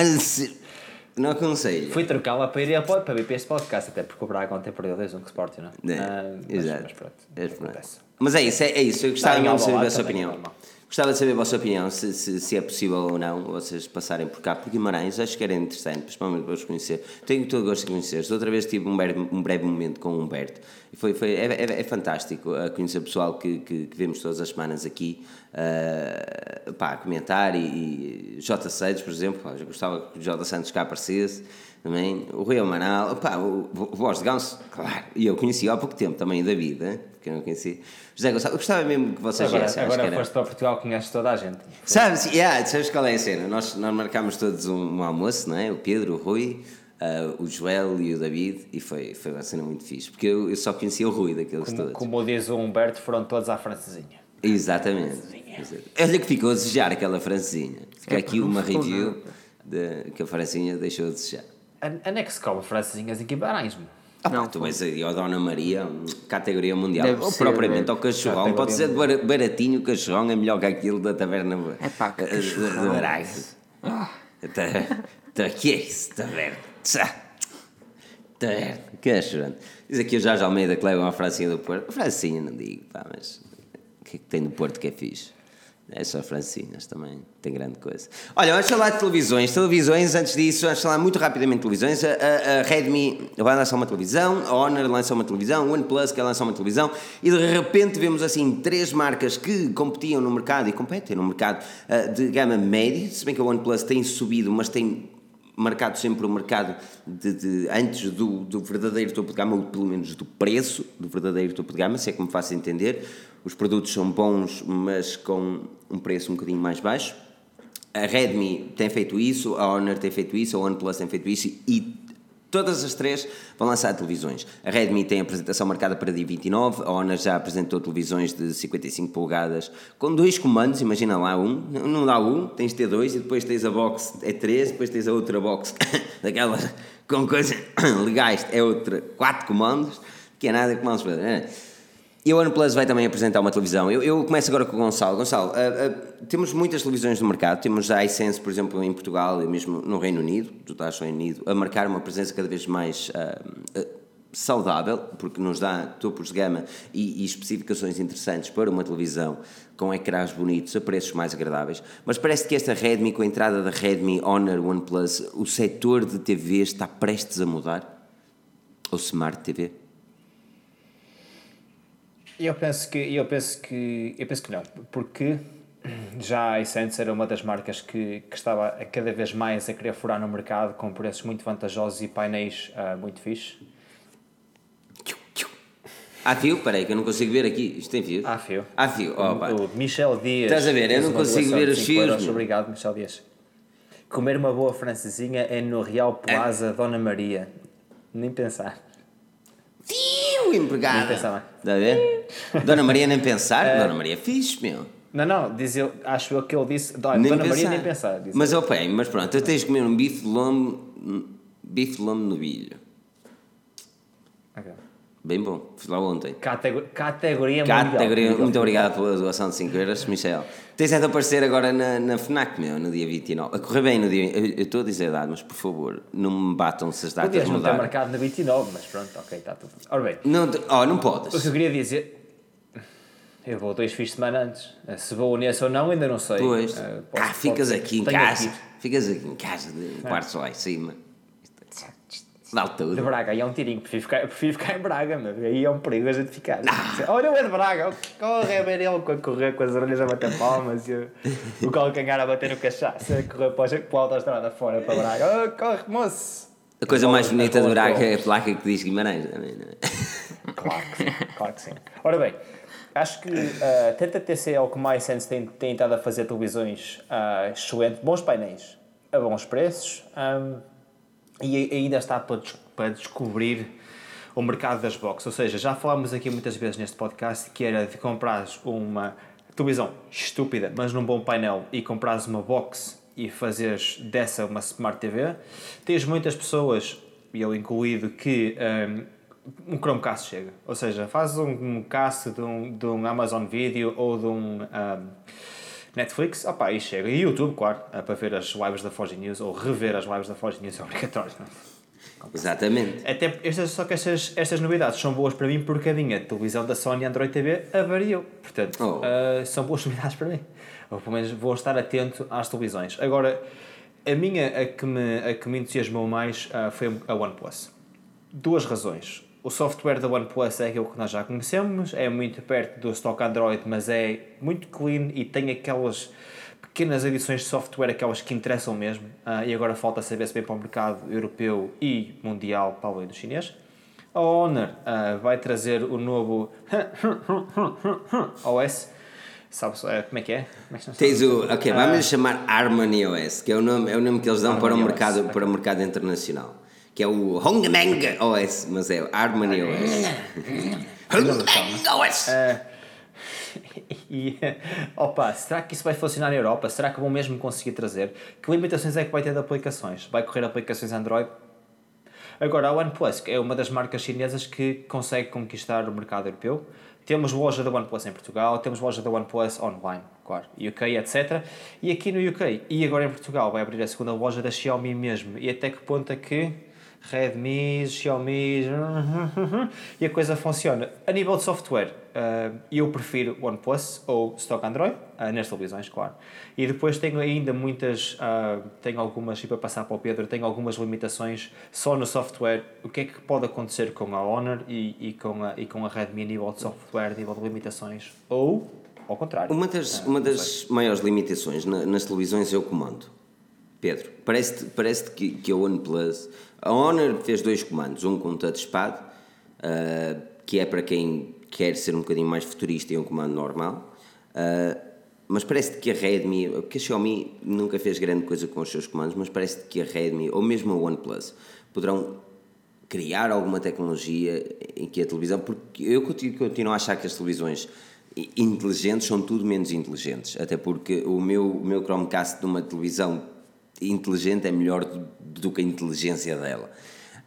[SPEAKER 1] não aconselho.
[SPEAKER 3] Fui trocá-la para ir a para vir para este podcast, até porque o Braga ontem perdeu 2 um com o Sporting, não é?
[SPEAKER 1] É,
[SPEAKER 3] Ah, mas,
[SPEAKER 1] exato.
[SPEAKER 3] Mas pronto,
[SPEAKER 1] É. Mas é isso, é, é isso. Eu gostava de saber a
[SPEAKER 3] também,
[SPEAKER 1] opinião.
[SPEAKER 3] normal.
[SPEAKER 1] Gostava de saber a vossa opinião, se, se, se é possível ou não vocês passarem por cá, por Guimarães, acho que era interessante, principalmente para os conhecer. Tenho todo o gosto de conhecer. Outra vez tive um breve, um breve momento com o Humberto e foi, foi, é, é, é fantástico a conhecer pessoal que, que, que vemos todas as semanas aqui a comentar. E, e J. Santos, por exemplo, pá, gostava que o J. Santos cá aparecesse. Também, o Rui Amanal, pá, o, o Voz de Ganso, claro, e eu conheci há pouco tempo também o David, eu não conheci. José Gonçalves, eu gostava mesmo que vocês
[SPEAKER 3] Agora,
[SPEAKER 1] viessem,
[SPEAKER 3] agora foste para Portugal, conheces toda a gente.
[SPEAKER 1] Sabes, yeah, sabes qual é a cena? Nós, nós marcámos todos um, um almoço, não é? O Pedro, o Rui, ah, o Joel e o David, e foi, foi uma cena muito fixe, porque eu, eu só conhecia o Rui daqueles
[SPEAKER 3] Como,
[SPEAKER 1] todos.
[SPEAKER 3] como diz o Humberto, foram todos à francesinha.
[SPEAKER 1] Exatamente. Olha que ficou a desejar aquela francesinha. Fica
[SPEAKER 2] É,
[SPEAKER 1] aqui uma review de, que a francinha deixou a desejar.
[SPEAKER 3] A, a Nex come francesinhas em Guimarães, meu.
[SPEAKER 1] Ah,
[SPEAKER 2] Não,
[SPEAKER 1] tu vais aí ao Dona Maria, hum, categoria mundial,
[SPEAKER 2] Deve
[SPEAKER 1] ou
[SPEAKER 2] ser,
[SPEAKER 1] propriamente
[SPEAKER 2] deve.
[SPEAKER 1] ao cachorrão,
[SPEAKER 3] Categoria
[SPEAKER 1] pode ser baratinho, o cachorrão é melhor que aquilo da taverna
[SPEAKER 2] É pá, que
[SPEAKER 1] eh, de-
[SPEAKER 2] cachorrão.
[SPEAKER 1] Braga.
[SPEAKER 2] Ah,
[SPEAKER 1] Tá, tá, que é isso, taverna? Taverna, chorando. Diz aqui o Jorge Almeida que leva uma francinha do Porto. Francinha, não digo, pá, mas o que é que tem do Porto que é fixe? É só francinhas também, tem grande coisa. Olha, vamos falar de televisões. Televisões, antes disso, vamos falar muito rapidamente de televisões. A, a- Redmi vai lançar uma televisão, a Honor lança uma televisão, o OnePlus quer lançar uma televisão e de repente vemos assim três marcas que competiam no mercado e competem no mercado ah, de gama média, se bem que a OnePlus tem subido, mas tem marcado sempre o mercado de, de- antes do, do verdadeiro topo de gama, ou pelo menos do preço do verdadeiro topo de gama, se é que me faço entender. Os produtos são bons, mas com um preço um bocadinho mais baixo. A Redmi tem feito isso, a Honor tem feito isso, a OnePlus tem feito isso e todas as três vão lançar televisões. A Redmi tem a apresentação marcada para dia 29, a Honor já apresentou televisões de 55 polegadas com dois comandos, imagina lá um, não dá um, tens de ter dois e depois tens a box é três, depois tens a outra box daquelas com coisas legais, é outra, quatro comandos, que é nada comandos para... E a OnePlus vai também apresentar uma televisão. Eu, eu começo agora com o Gonçalo. Gonçalo, ah, ah, temos muitas televisões no mercado. Temos a iSense, por exemplo, em Portugal e mesmo no Reino Unido, tu estás no Reino Unido, a marcar uma presença cada vez mais ah, saudável, porque nos dá topos de gama e, e especificações interessantes para uma televisão com ecrãs bonitos a preços mais agradáveis. Mas parece que esta Redmi, com a entrada da Redmi Honor OnePlus, o setor de TV está prestes a mudar? Ou Smart TV?
[SPEAKER 3] Eu penso que eu penso que eu penso que não, porque já a Essence era uma das marcas que, que estava a cada vez mais a querer furar no mercado com preços muito vantajosos e painéis ah, muito fixe.
[SPEAKER 1] Há fio? Peraí, que eu não consigo ver aqui. Isto tem fio?
[SPEAKER 3] Há fio.
[SPEAKER 1] Há fio, oh, pá.
[SPEAKER 3] O Michel Dias.
[SPEAKER 1] Estás a ver? Eu não consigo ver os
[SPEAKER 3] 5
[SPEAKER 1] fios,
[SPEAKER 3] euros. Obrigado, Michel Dias. Comer uma boa francesinha é no Real Plaza Dona Maria. Nem pensar.
[SPEAKER 1] Fio, empregada.
[SPEAKER 3] Nem pensar.
[SPEAKER 1] Está a ver? Dona Maria nem pensar. Dona Maria é fixe, meu.
[SPEAKER 3] Não, não, diz eu, acho eu que ele disse. Dona
[SPEAKER 1] Nem
[SPEAKER 3] Maria
[SPEAKER 1] pensar.
[SPEAKER 3] nem pensar. Diz
[SPEAKER 1] Mas, ó, pá, mas pronto, tu tens de comer um bife de lombo, bife de lombo no bilho.
[SPEAKER 3] Ok.
[SPEAKER 1] Bem bom, fui lá ontem.
[SPEAKER 3] Catego- categoria mundial.
[SPEAKER 1] Categoria, muito obrigado pela doação de 5 euros, Michel. Tens de aparecer agora na, na FNAC, meu, no dia 29. A correr bem no dia. Eu estou a dizer a data, mas por favor, não me batam se as datas
[SPEAKER 3] Podias não
[SPEAKER 1] mudarem.
[SPEAKER 3] marcado na 29, mas pronto, ok, está tudo. Ora bem,
[SPEAKER 1] Não, oh, não
[SPEAKER 3] o que
[SPEAKER 1] podes.
[SPEAKER 3] eu queria dizer. Eu vou dois fins de semana antes. Se vou nesse ou não, ainda não sei.
[SPEAKER 1] Pois.
[SPEAKER 3] Eh, pode-
[SPEAKER 1] ah, ficas aqui em casa.
[SPEAKER 3] ir.
[SPEAKER 1] Ficas aqui em casa, de quartos lá em cima. Dá
[SPEAKER 3] De
[SPEAKER 1] tudo.
[SPEAKER 3] Braga, aí é um tirinho. Prefiro ficar, prefiro ficar em Braga, meu. Aí é um perigo a gente ficar.
[SPEAKER 1] Ah.
[SPEAKER 3] Olha, é de Braga. Corre a ver ele a correr com as orelhas a bater palmas e o, o calcanhar a bater no cachaço. A correr para, o- para a autostrada fora para Braga. Oh, corre, moço.
[SPEAKER 1] A coisa mais bonita do Braga é a placa que diz Guimarães. não é?
[SPEAKER 3] Claro que sim, claro que sim. Ora bem, acho que uh, tenta TC é o que mais Sense tem, tem estado a fazer televisões uh, excelentes, bons painéis a bons preços um, e ainda está para, des- para descobrir o mercado das boxes. Ou seja, já falámos aqui muitas vezes neste podcast que era de comprares uma televisão estúpida, mas num bom painel e comprares uma box e fazeres dessa uma Smart TV. Tens muitas pessoas, e eu incluído, que um, um Chromecast chega. Ou seja, fazes um, um cast de um, de um Amazon Video ou de um, um, Netflix, opa, e chega. E YouTube, claro, é para ver as lives da Forge News ou rever as lives da Forge News é obrigatório. Não? é?
[SPEAKER 1] Exatamente.
[SPEAKER 3] Até estas, só que estas, estas novidades são boas para mim porque a minha televisão da Sony Android TV avariou. Portanto,
[SPEAKER 1] Oh.
[SPEAKER 3] ah, são boas novidades para mim. Ou pelo menos vou estar atento às televisões. Agora, a minha, a que me, a que me entusiasmou mais ah, foi a OnePlus. Duas razões. O software da OnePlus é aquilo que nós já conhecemos, é muito perto do stock Android, mas é muito clean e tem aquelas pequenas edições de software, aquelas que interessam mesmo. Ah, e agora falta saber se vem para o mercado europeu e mundial, para além do chinês. A Honor ah, vai trazer o novo OS. Sabes eh, como é que é? Como é que?
[SPEAKER 1] Tens o. Ok, vamos chamar Harmony OS, que é o nome, é o nome que eles dão para o, mercado,
[SPEAKER 3] OS,
[SPEAKER 1] para o mercado internacional. Que é o Hongmeng OS, mas é Harmony OS. Hongmeng OS!
[SPEAKER 3] E, opa, será que isso vai funcionar na Europa? Será que vão mesmo conseguir trazer? Que limitações é que vai ter de aplicações? Vai correr aplicações Android? Agora, a OnePlus é uma das marcas chinesas que consegue conquistar o mercado europeu. Temos loja da OnePlus em Portugal, temos loja da OnePlus online, claro, UK, etc. E aqui no UK e agora em Portugal vai abrir a segunda loja da Xiaomi mesmo. E até que ponto é que Redmi, Xiaomi e a coisa funciona? A nível de software, eh, eu prefiro OnePlus ou Stock Android, eh, nas televisões, claro. E depois tenho ainda muitas, ah, tenho algumas, e para passar para o Pedro, tenho algumas limitações só no software. O que é que pode acontecer com a Honor e, e, com, a, e com a Redmi a nível de software, a nível de limitações? Ou, ao contrário.
[SPEAKER 1] Uma das, uma das maiores limitações na- nas televisões é o comando. Pedro, parece-te parece que, que a OnePlus. A Honor fez dois comandos, um com touchpad, ah, que é para quem quer ser um bocadinho mais futurista e um comando normal. Ah, mas parece-te que a Redmi, porque a Xiaomi nunca fez grande coisa com os seus comandos, mas parece-te que a Redmi, ou mesmo a OnePlus, poderão criar alguma tecnologia em que a televisão, porque eu continuo, a achar que as televisões inteligentes são tudo menos inteligentes, até porque o meu, o meu Chromecast de uma televisão inteligente é melhor do, que a inteligência dela.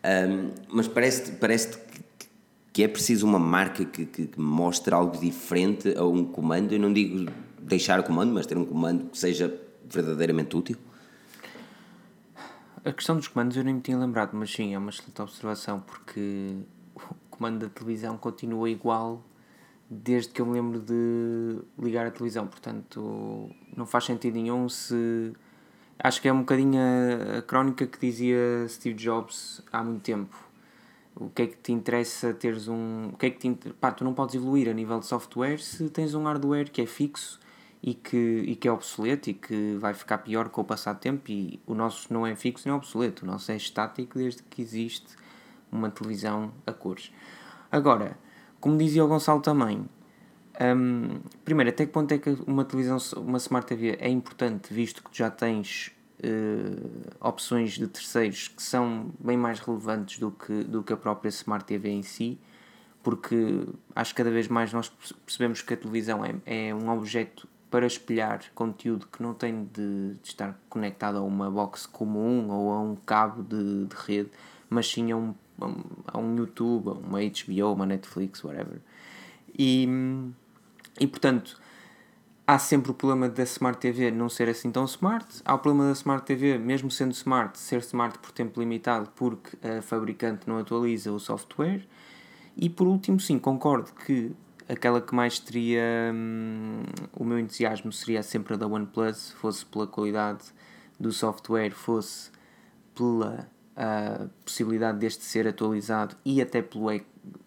[SPEAKER 1] Ahm, mas parece-te parece que, que é preciso uma marca que, que, que mostre algo diferente a um comando, eu não digo deixar o comando, mas ter um comando que seja verdadeiramente útil.
[SPEAKER 2] A questão dos comandos eu nem me tinha lembrado, mas sim, é uma excelente observação, porque o comando da televisão continua igual desde que eu me lembro de ligar a televisão, portanto não faz sentido nenhum se. Acho que é um bocadinho a, crónica que dizia Steve Jobs há muito tempo. O que é que te interessa teres um. O que é que te inter- Pá, tu não podes evoluir a nível de software se tens um hardware que é fixo e que, e que é obsoleto e que vai ficar pior com o passar do tempo. E o nosso não é fixo nem obsoleto, o nosso é estático desde que existe uma televisão a cores. Agora, como dizia o Gonçalo também, hum, primeiro, até que ponto é que uma televisão, uma Smart TV é importante, visto que já tens eh, opções de terceiros que são bem mais relevantes do que, do que a própria Smart TV em si, porque acho que cada vez mais nós percebemos que a televisão é, é um objeto para espelhar conteúdo que não tem de, de estar conectado a uma box comum ou a um cabo de, de rede, mas sim a um, a um YouTube, a uma HBO, uma Netflix, whatever. E, e portanto, há sempre o problema da Smart TV não ser assim tão smart. Há o problema da Smart TV, mesmo sendo smart, ser smart por tempo limitado porque a fabricante não atualiza o software. E por último, sim, concordo que aquela que mais teria hum, o meu entusiasmo seria sempre a da OnePlus, fosse pela qualidade do software, fosse pela uh, possibilidade deste ser atualizado e até pelo,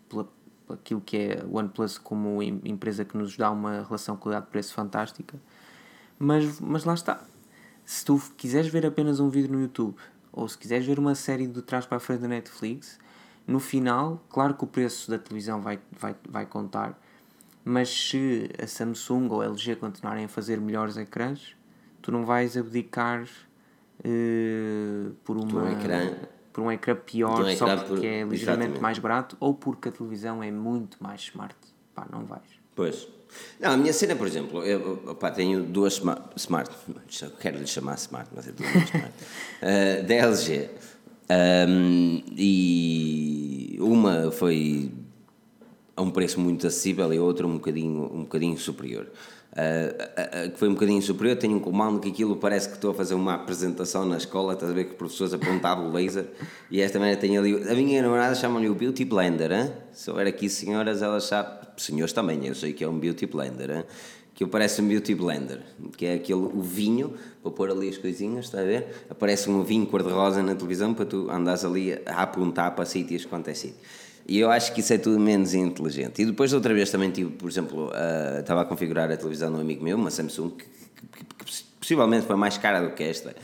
[SPEAKER 2] pela, aquilo que é o OnePlus como empresa que nos dá uma relação qualidade-preço fantástica. Mas, mas lá está. Se tu quiseres ver apenas um vídeo no YouTube ou se quiseres ver uma série de trás para a frente da Netflix, no final, claro que o preço da televisão vai, vai, vai contar, mas se a Samsung ou a LG continuarem a fazer melhores ecrãs, tu não vais abdicar uh, por, uma, um ecrã, por um ecrã pior um só porque por... é ligeiramente Exatamente. mais barato ou porque a televisão é muito mais smart. Pá, não vais.
[SPEAKER 1] Pois. Não, a minha cena, por exemplo, eu opa, tenho duas smart, smart quero lhe chamar smart, mas é duas smart, uh, da LG. Um, e uma foi a um preço muito acessível e a outra um bocadinho, um bocadinho superior. Uh, uh, que foi um bocadinho superior, tenho um comando que aquilo parece que estou a fazer uma apresentação na escola, estás a ver que os professores apontavam o laser e esta maneira tem ali. A minha namorada chama-lhe o Beauty Blender, hein? se houver aqui senhoras, elas sabem, senhores também, eu sei que é um Beauty Blender, hein? que parece um Beauty Blender, que é aquele o vinho, para pôr ali as coisinhas, está a ver? Aparece um vinho cor-de-rosa na televisão para tu andares ali a apontar para sítios quanto é sítio. E eu acho que isso é tudo menos inteligente. E depois, outra vez, também tive, por exemplo, uh, estava a configurar a televisão de um amigo meu, uma Samsung, que, que, que, que possivelmente foi mais cara do que esta,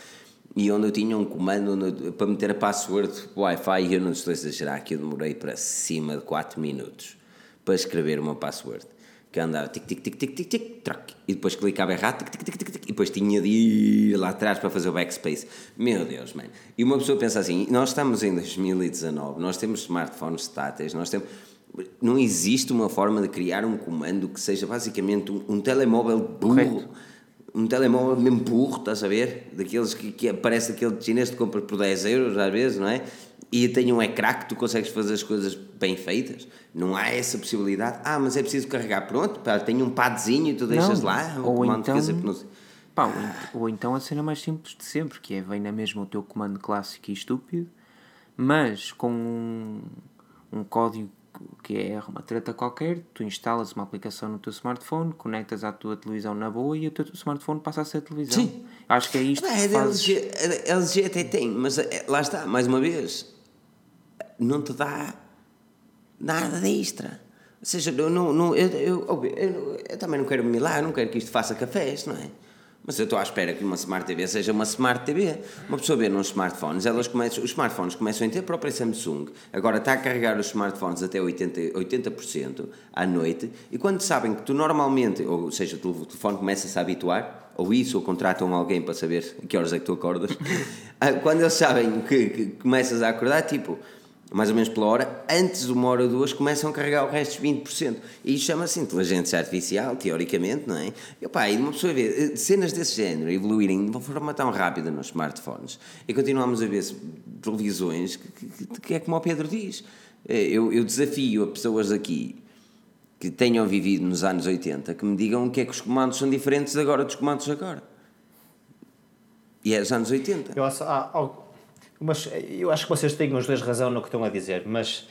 [SPEAKER 1] e onde eu tinha um comando para meter a password Wi-Fi, e eu não estou a exagerar, que eu demorei para cima de 4 minutos para escrever uma password que andava tic tic tic tic tic tic trac, e depois clicava errado tic, tic, tic, tic, tic, e depois tinha de ir lá atrás para fazer o backspace. Meu Deus, man. E uma pessoa pensa assim: nós estamos em 2019, nós temos smartphones táteis, nós temos. Não existe uma forma de criar um comando que seja basicamente um, um telemóvel burro. Correto. Um telemóvel mesmo burro, estás a ver? Daqueles que, que aparece aquele chinês que compra por 10 euros às vezes, não é? E tem um ecrã que tu consegues fazer as coisas bem feitas. Não há essa possibilidade. Ah, mas é preciso carregar. Pronto, pá, tem um padzinho e tu deixas não. lá.
[SPEAKER 2] Ou então, pá, ou, ou então a cena mais simples de sempre, que é vem na mesma o teu comando clássico e estúpido, mas com um, um código que é uma treta qualquer, tu instalas uma aplicação no teu smartphone, conectas à tua televisão na boa e o teu smartphone passa a ser a televisão. Sim. Acho que é isto.
[SPEAKER 1] Não, é que fazes... LG, a LG até tem, mas é, lá está, mais uma vez, não te dá nada de extra. Ou seja, eu, não, não, eu, eu, eu, eu também não quero me lá, não quero que isto faça cafés, não é? Mas eu estou à espera que uma Smart TV seja uma Smart TV. Uma pessoa vê nos smartphones, elas começam, os smartphones começam a ter a própria Samsung, agora está a carregar os smartphones até 80%, 80% à noite, e quando sabem que tu normalmente, ou seja, o telefone começa-se a habituar, ou isso, ou contratam alguém para saber que horas é que tu acordas, ah, quando eles sabem que, que começas a acordar, tipo mais ou menos pela hora, antes de uma hora ou duas começam a carregar o resto dos 20%. E isso chama-se inteligência artificial, teoricamente, não é? E, opa, e uma pessoa vê eh, cenas desse género evoluírem de uma forma tão rápida nos smartphones e continuamos a ver televisões que, que, que é como o Pedro diz. Eh, eu, eu desafio a pessoas aqui que tenham vivido nos anos 80 que me digam o que é que os comandos são diferentes agora dos comandos agora. E é os anos 80.
[SPEAKER 3] Eu acho, há, mas eu acho que vocês têm os dois razão no que estão a dizer, mas.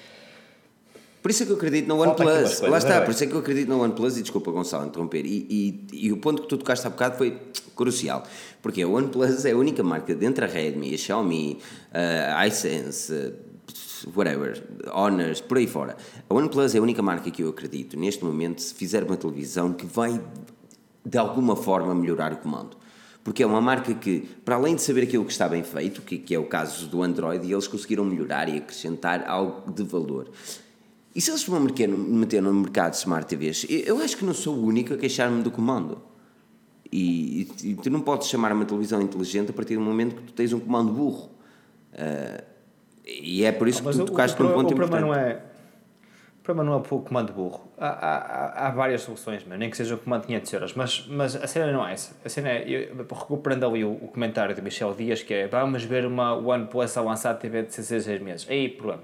[SPEAKER 1] Por isso é que eu acredito no OnePlus. Lá está, por isso é que eu acredito no OnePlus e desculpa, Gonçalo, interromper. E, e, e, o ponto que tu tocaste há bocado foi crucial. Porque a OnePlus é a única marca dentro da Redmi, a Xiaomi, a iSense, whatever, Honors, por aí fora. A OnePlus é a única marca que eu acredito, neste momento, se fizer uma televisão que vai de alguma forma melhorar o comando porque é uma marca que, para além de saber aquilo que está bem feito, que, que é o caso do Android, eles conseguiram melhorar e acrescentar algo de valor. E se eles vão meter no mercado Smart TVs, eu acho que não sou o único a queixar-me do comando. E, e, tu não podes chamar uma televisão inteligente a partir do momento que tu tens um comando burro. Uh, e é por isso ah, que tu tocaste num ponto o importante.
[SPEAKER 3] Não é, problema não é o comando burro. Há, há, há várias soluções, meu. nem que seja o comando de 500 euros, mas, mas a cena não é essa. A cena é, eu, recuperando ali o, o, comentário de Michel Dias, que é vamos ver uma OnePlus a lançar TV de 16 meses. Aí, problema.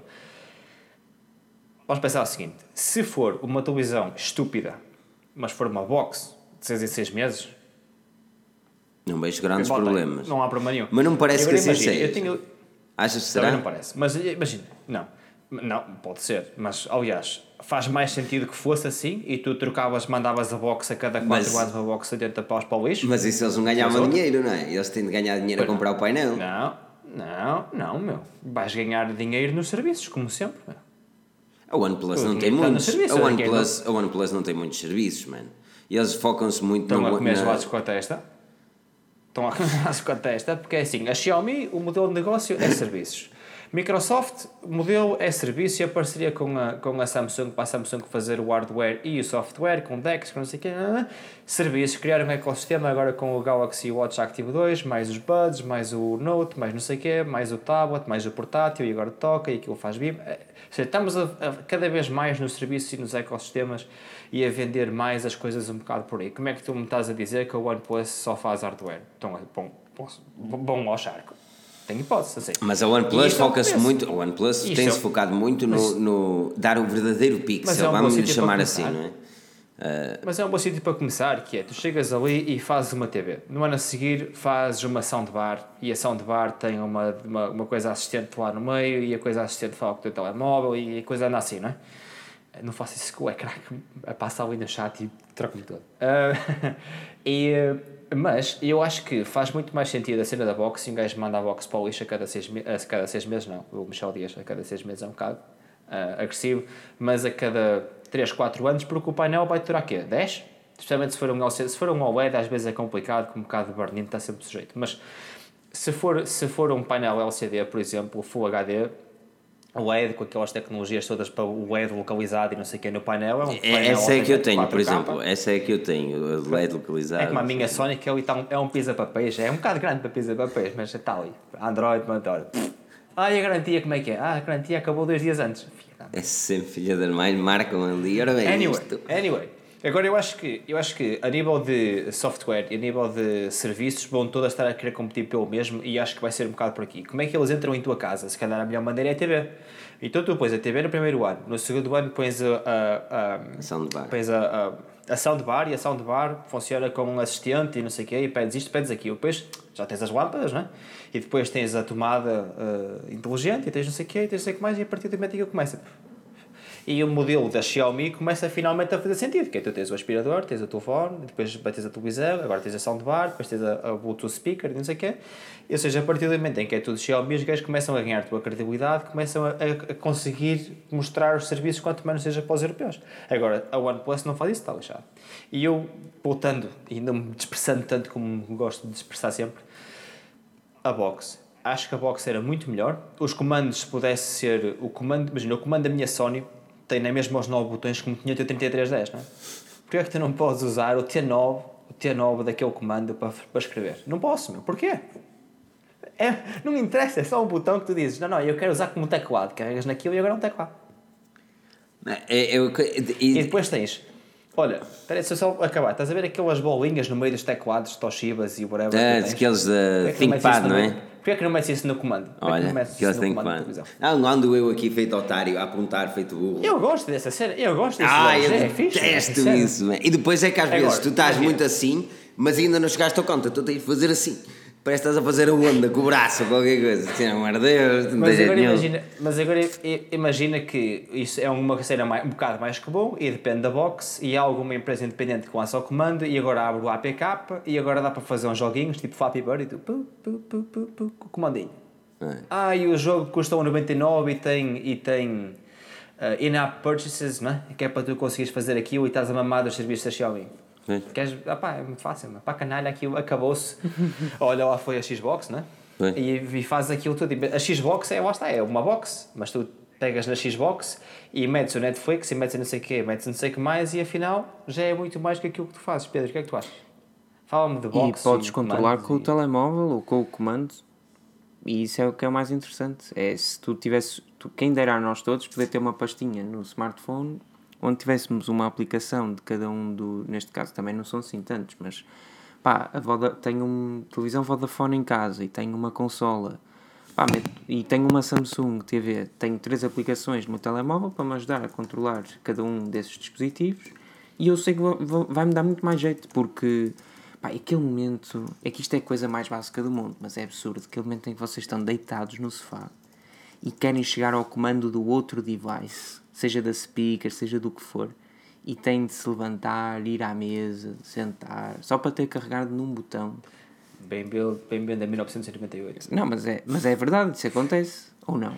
[SPEAKER 3] vamos pensar o seguinte: se for uma televisão estúpida, mas for uma box de 6 em 6 meses,
[SPEAKER 1] Não vejo grandes problemas.
[SPEAKER 3] não há problema nenhum.
[SPEAKER 1] Mas não me parece
[SPEAKER 3] E
[SPEAKER 1] que assim seja.
[SPEAKER 3] Eu tenho,
[SPEAKER 1] Achas que
[SPEAKER 3] Também
[SPEAKER 1] será?
[SPEAKER 3] não parece. Mas imagina, não. Não, pode ser. Mas, aliás, faz mais sentido que fosse assim e tu trocavas, mandavas a box a cada 4
[SPEAKER 1] Mas-
[SPEAKER 3] anos uma box 80 paus para o lixo?
[SPEAKER 1] Mas isso eles não ganhavam dinheiro, não é? Eles têm de ganhar dinheiro a
[SPEAKER 3] Pois
[SPEAKER 1] comprar o painel.
[SPEAKER 3] Não, não, não, meu. Vais ganhar dinheiro nos serviços, como sempre.
[SPEAKER 1] A OnePlus não tem
[SPEAKER 3] no
[SPEAKER 1] muitos. A OnePlus, a OnePlus não tem muitos serviços, mano. E eles focam-se muito
[SPEAKER 3] Estão
[SPEAKER 1] no.
[SPEAKER 3] a comer
[SPEAKER 1] na-
[SPEAKER 3] gelados com a testa. Estão a comer gelados com a testa, porque é assim, a Xiaomi, o modelo de negócio é serviços. Microsoft, modelo é serviço e a parceria com a, com a Samsung, para a Samsung fazer o hardware e o software, com DeX, com não sei o quê, ah, serviços, criar um ecossistema agora com o Galaxy Watch Active 2, mais os Buds, mais o Note, mais não sei o quê, mais o tablet, mais o portátil, e agora toca, e aquilo faz bim. Eh, estamos a, a- cada vez mais nos serviços e nos ecossistemas e a vender mais as coisas um bocado por aí. Como é que tu me estás a dizer que o OnePlus só faz hardware? Então, bom, posso- bom ao charco. Tem hipótese, assim.
[SPEAKER 1] Mas a OnePlus
[SPEAKER 3] é um
[SPEAKER 1] foca-se muito. A OnePlus tem-se
[SPEAKER 3] é um-
[SPEAKER 1] focado muito no, no dar o verdadeiro
[SPEAKER 3] Mas
[SPEAKER 1] pixel,
[SPEAKER 3] é um
[SPEAKER 1] vamos lhe chamar assim, não é?
[SPEAKER 3] Mas é um bom sítio para começar, que é, tu chegas ali e fazes uma TV. No ano a seguir fazes uma soundbar e a soundbar tem uma, uma, uma coisa assistente lá no meio e a coisa assistente fala com o teu telemóvel e a coisa anda assim, não é? Não faço isso com o ecrã que passa ali no chat e troco-me todo. Ah, e, mas eu acho que faz muito mais sentido a cena da box e um gajo manda a box para o lixo a cada seis, me- a cada seis meses, não. O Michel Dias a cada seis meses é um bocado ah, agressivo, mas a cada 3, 4 anos, porque o painel vai durar quê? 10? Especialmente se for um LCD. Se for um OLED, às vezes é complicado, com um bocado de barnino está sempre sujeito. Mas se for, se for um painel LCD, por exemplo, Full HD, o LED com aquelas tecnologias todas para o LED localizado e não sei o que no painel, é um
[SPEAKER 1] É-
[SPEAKER 3] painel
[SPEAKER 1] Essa é que eu tenho,
[SPEAKER 3] 4K.
[SPEAKER 1] por exemplo. Essa é que eu tenho, a LED localizada.
[SPEAKER 3] É como a minha Sonic, ele tá um, é um pisa-papéis, é um bocado grande para pisa-papéis, mas está ali. Android, olha. Ah, e a garantia como é que é? Ah, a garantia acabou dois dias antes.
[SPEAKER 1] É sempre filha da mãe, marcam ali. Ora bem,
[SPEAKER 3] Anyway,
[SPEAKER 1] isto.
[SPEAKER 3] anyway. Agora eu acho que eu acho que a nível de software e a nível de serviços vão todas estar a querer competir pelo mesmo e acho que vai ser um bocado por aqui. Como é que eles entram em tua casa? Se calhar a melhor maneira é a TV. Então tu pões a TV no primeiro ano, no segundo ano pões a, a, a,
[SPEAKER 1] Soundbar.
[SPEAKER 3] Pões a, a, a soundbar e a soundbar funciona como um assistente e não sei o quê, e pedes isto, pedes aquilo. Depois já tens as lâmpadas, não é? E depois tens a tomada eh, inteligente e tens não sei o quê, e tens não sei o que mais, e a partir do momento em que começa. E o modelo da Xiaomi começa finalmente a fazer sentido, que é tu tens o aspirador, tens o telefone, depois tens a televisão, agora tens a soundbar, depois tens a, a Bluetooth speaker não sei o quê. Ou seja, a partir do momento em que é tudo Xiaomi, os gajos começam a ganhar a tua credibilidade, começam a, a- conseguir mostrar os serviços quanto menos seja para os europeus. Agora, a OnePlus não faz isso, está lixado. E eu, voltando e não me dispersando tanto como gosto de dispersar sempre, a box. Acho que a box era muito melhor. Os comandos, se pudesse ser o comando, imagina, o comando da minha Sony tem na mesma os 9 botões como tinha o teu 3310, não é? Porquê é que tu não podes usar o T9, o T9 daquele comando para, para escrever? Não posso, meu. Porquê? É, não me interessa, é só um botão que tu dizes, não, não, eu quero usar como teclado. Carregas naquilo e agora é um teclado.
[SPEAKER 1] É, eu-
[SPEAKER 3] E
[SPEAKER 1] e-
[SPEAKER 3] depois tens, olha, espera aí, deixa eu só acabar. Estás a ver aquelas bolinhas no meio dos teclados, Toshibas e whatever. que
[SPEAKER 1] Ah, aqueles da
[SPEAKER 3] é que não metes
[SPEAKER 1] ThinkPad, não é?
[SPEAKER 3] Porquê é que não metes isso no comando?
[SPEAKER 1] Olha,
[SPEAKER 3] não
[SPEAKER 1] aqueles
[SPEAKER 3] da
[SPEAKER 1] que
[SPEAKER 3] televisão?
[SPEAKER 1] Ah, não ando eu aqui feito otário, a apontar feito burro.
[SPEAKER 3] Eu gosto dessa cena, eu gosto disso.
[SPEAKER 1] Ah,
[SPEAKER 3] é,
[SPEAKER 1] eu
[SPEAKER 3] é fixe, é
[SPEAKER 1] detesto isso, man. E depois é que às vezes tu estás muito assim, mas ainda não chegaste ao conta, tu tens de fazer assim. Parece que estás a fazer a onda com o braço ou qualquer coisa. Assim, amor de Deus, não
[SPEAKER 3] Mas agora, imagina, mas agora imagina que isso é uma cena mais, um bocado mais que bom e depende da box e há alguma empresa independente que lança o comando e agora abre o APK e agora dá para fazer uns joguinhos tipo Flappy Bird e tu pu, pu, pu, pu, pu, com o comandinho.
[SPEAKER 1] É.
[SPEAKER 3] Ah, e o jogo custa 1,99 e tem, e tem uh, in-app purchases, não é? Que é para tu conseguires fazer aquilo e estás a mamar dos serviços da Xiaomi.
[SPEAKER 1] Pois.
[SPEAKER 3] Queres, ah pá, é muito fácil, mas para canalha aquilo acabou-se. Olha lá foi a Xbox, é?
[SPEAKER 1] Pois.
[SPEAKER 3] E, e fazes aquilo tudo. E A Xbox é, lá está, é uma box, mas tu pegas na Xbox e metes o Netflix e metes não sei o quê, metes não sei o que mais e afinal já é muito mais que aquilo que tu fazes. Pedro, o que é que tu achas? Fala-me de
[SPEAKER 2] E
[SPEAKER 3] box.
[SPEAKER 2] podes
[SPEAKER 3] e
[SPEAKER 2] controlar com o
[SPEAKER 3] e-
[SPEAKER 2] telemóvel ou com o comando. E isso é o que é o mais interessante. É se tu tivesse. Tu, quem dera a nós todos poder ter uma pastinha no smartphone onde tivéssemos uma aplicação de cada um do. Neste caso também não são assim tantos, mas pá, a Voda, tenho uma televisão Vodafone em casa e tenho uma consola. Pá, meto- e tenho uma Samsung TV, tenho três aplicações no meu telemóvel para me ajudar a controlar cada um desses dispositivos e eu sei que vai-me dar muito mais jeito porque pá, aquele momento é que isto é a coisa mais básica do mundo, mas é absurdo aquele momento em que vocês estão deitados no sofá e querem chegar ao comando do outro device, seja da speaker, seja do que for, e têm de se levantar, ir à mesa, sentar, só para ter carregado num botão.
[SPEAKER 3] Bem-vindo bem a 1998.
[SPEAKER 2] Não, mas é, mas é verdade, isso acontece, ou não?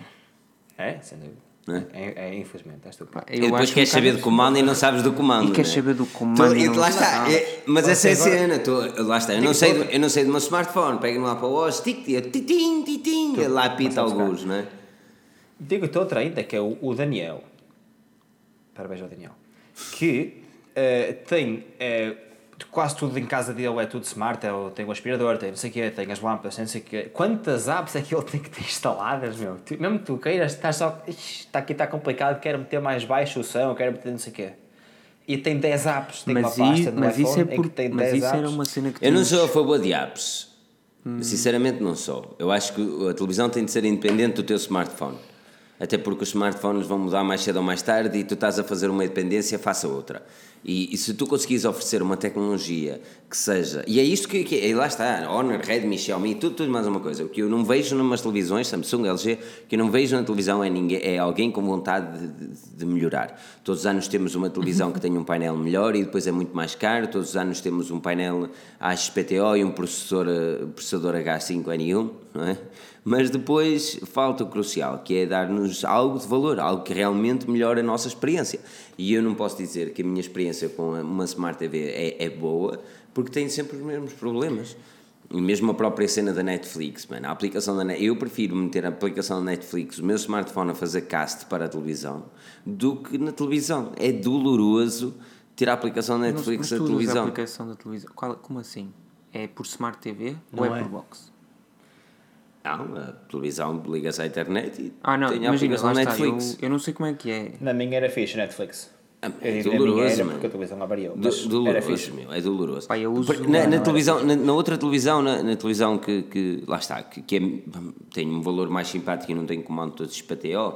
[SPEAKER 3] É, sem dúvida.
[SPEAKER 1] Não é?
[SPEAKER 3] É, é, infelizmente, és tu.
[SPEAKER 2] Pá,
[SPEAKER 1] E
[SPEAKER 2] eu
[SPEAKER 1] depois
[SPEAKER 2] acho
[SPEAKER 1] queres saber
[SPEAKER 2] bocado
[SPEAKER 1] comando e não sabes do comando.
[SPEAKER 2] E queres
[SPEAKER 1] né?
[SPEAKER 2] saber do comando
[SPEAKER 1] Tu-
[SPEAKER 2] e não
[SPEAKER 1] lá está. é- mas essa é a cena. tu- lá está. Eu não, sei do, eu não sei do meu smartphone. Pego no Apple Watch, tic, tic, titim, titim. Ele lá apita
[SPEAKER 3] sabes
[SPEAKER 1] alguns, não é?
[SPEAKER 3] Digo-te outra ainda, que é o, o Daniel. Parabéns ao Daniel. Que eh, tem eh, quase tudo em casa dele, é tudo smart. É, o- tem o aspirador, tem não sei o quê, tem as lâmpadas, não sei o quê. Quantas apps é que ele tem que ter instaladas, meu? Tu, mesmo que tu queiras, estás só. "Ixi, Está aqui, está complicado, quero meter mais baixo o som, quero meter não sei o quê. E tem 10 apps, tem
[SPEAKER 2] Mas,
[SPEAKER 3] uma pasta
[SPEAKER 2] i-
[SPEAKER 3] no
[SPEAKER 2] mas
[SPEAKER 3] iPhone
[SPEAKER 2] isso é
[SPEAKER 3] em que
[SPEAKER 2] por,
[SPEAKER 3] tem
[SPEAKER 2] mas
[SPEAKER 3] 10
[SPEAKER 2] isso era
[SPEAKER 3] apps.
[SPEAKER 2] uma cena que
[SPEAKER 1] Eu não sou a favor de apps.
[SPEAKER 2] Hum.
[SPEAKER 1] Sinceramente, não sou. Eu acho que a televisão tem de ser independente do teu smartphone. Até porque os smartphones vão mudar mais cedo ou mais tarde e tu estás a fazer uma dependência, faça outra. E, e se tu conseguires oferecer uma tecnologia que seja. E é isto que. que e lá está, Honor, Redmi, Xiaomi, tudo, tudo mais uma coisa. O que eu não vejo numas televisões, Samsung, LG, o que eu não vejo na televisão é, ninguém, é alguém com vontade de, de- melhorar. Todos os anos temos uma televisão que tem um painel melhor e depois é muito mais caro. Todos os anos temos um painel AXPTO e um processador, eh, processador H5N1, não é? Mas depois falta o crucial, que é dar-nos algo de valor, algo que realmente melhore a nossa experiência. E eu não posso dizer que a minha experiência com uma Smart TV é, é boa, porque tem sempre os mesmos problemas. E mesmo a própria cena da Netflix, mano, a aplicação da Net- eu prefiro meter a aplicação da Netflix, o meu smartphone a fazer cast para a televisão, do que na televisão. É doloroso ter a aplicação da Netflix
[SPEAKER 2] mas
[SPEAKER 1] na
[SPEAKER 2] tu usas a
[SPEAKER 1] televisão.
[SPEAKER 2] aplicação da televisão. Qual- como assim? É por Smart TV
[SPEAKER 3] Não
[SPEAKER 2] ou é,
[SPEAKER 3] é.
[SPEAKER 2] por box?
[SPEAKER 1] Não, a televisão liga-se à internet e
[SPEAKER 2] Ah, não,
[SPEAKER 1] tem a
[SPEAKER 2] imagina,
[SPEAKER 1] aplicação
[SPEAKER 2] lá está,
[SPEAKER 1] Netflix.
[SPEAKER 2] eu, eu não sei como é que é.
[SPEAKER 3] Na minha era fixe, Netflix.
[SPEAKER 1] Ah, é doloroso,
[SPEAKER 3] era
[SPEAKER 1] mano.
[SPEAKER 3] porque a televisão lá variou.
[SPEAKER 1] Do- doloroso,
[SPEAKER 3] fixe.
[SPEAKER 1] meu, é doloroso.
[SPEAKER 2] Eu uso-
[SPEAKER 1] na, na televisão, na, na outra televisão, na, na televisão que, que lá está, que, que é, tem um valor mais simpático e não tem comando todo XPTO,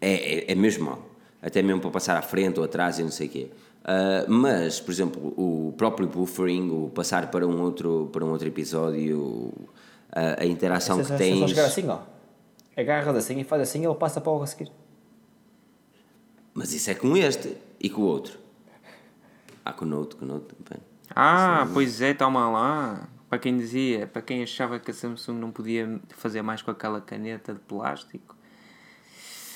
[SPEAKER 1] é, é, é mesmo mau. Até mesmo para passar à frente ou atrás e não sei o quê. Ah, mas, por exemplo, o próprio buffering, o passar para um outro, para um outro episódio, a, a interação
[SPEAKER 3] Se-
[SPEAKER 1] que
[SPEAKER 3] se- se só
[SPEAKER 1] tens.
[SPEAKER 3] chegar assim, ó. Agarras assim e faz assim, ele passa para o a seguir.
[SPEAKER 1] Mas isso é com este e com o outro. Ah, com o Note, com o Note também.
[SPEAKER 2] Ah, pois é, toma lá. Para quem dizia, para quem achava que a Samsung não podia fazer mais com aquela caneta de plástico.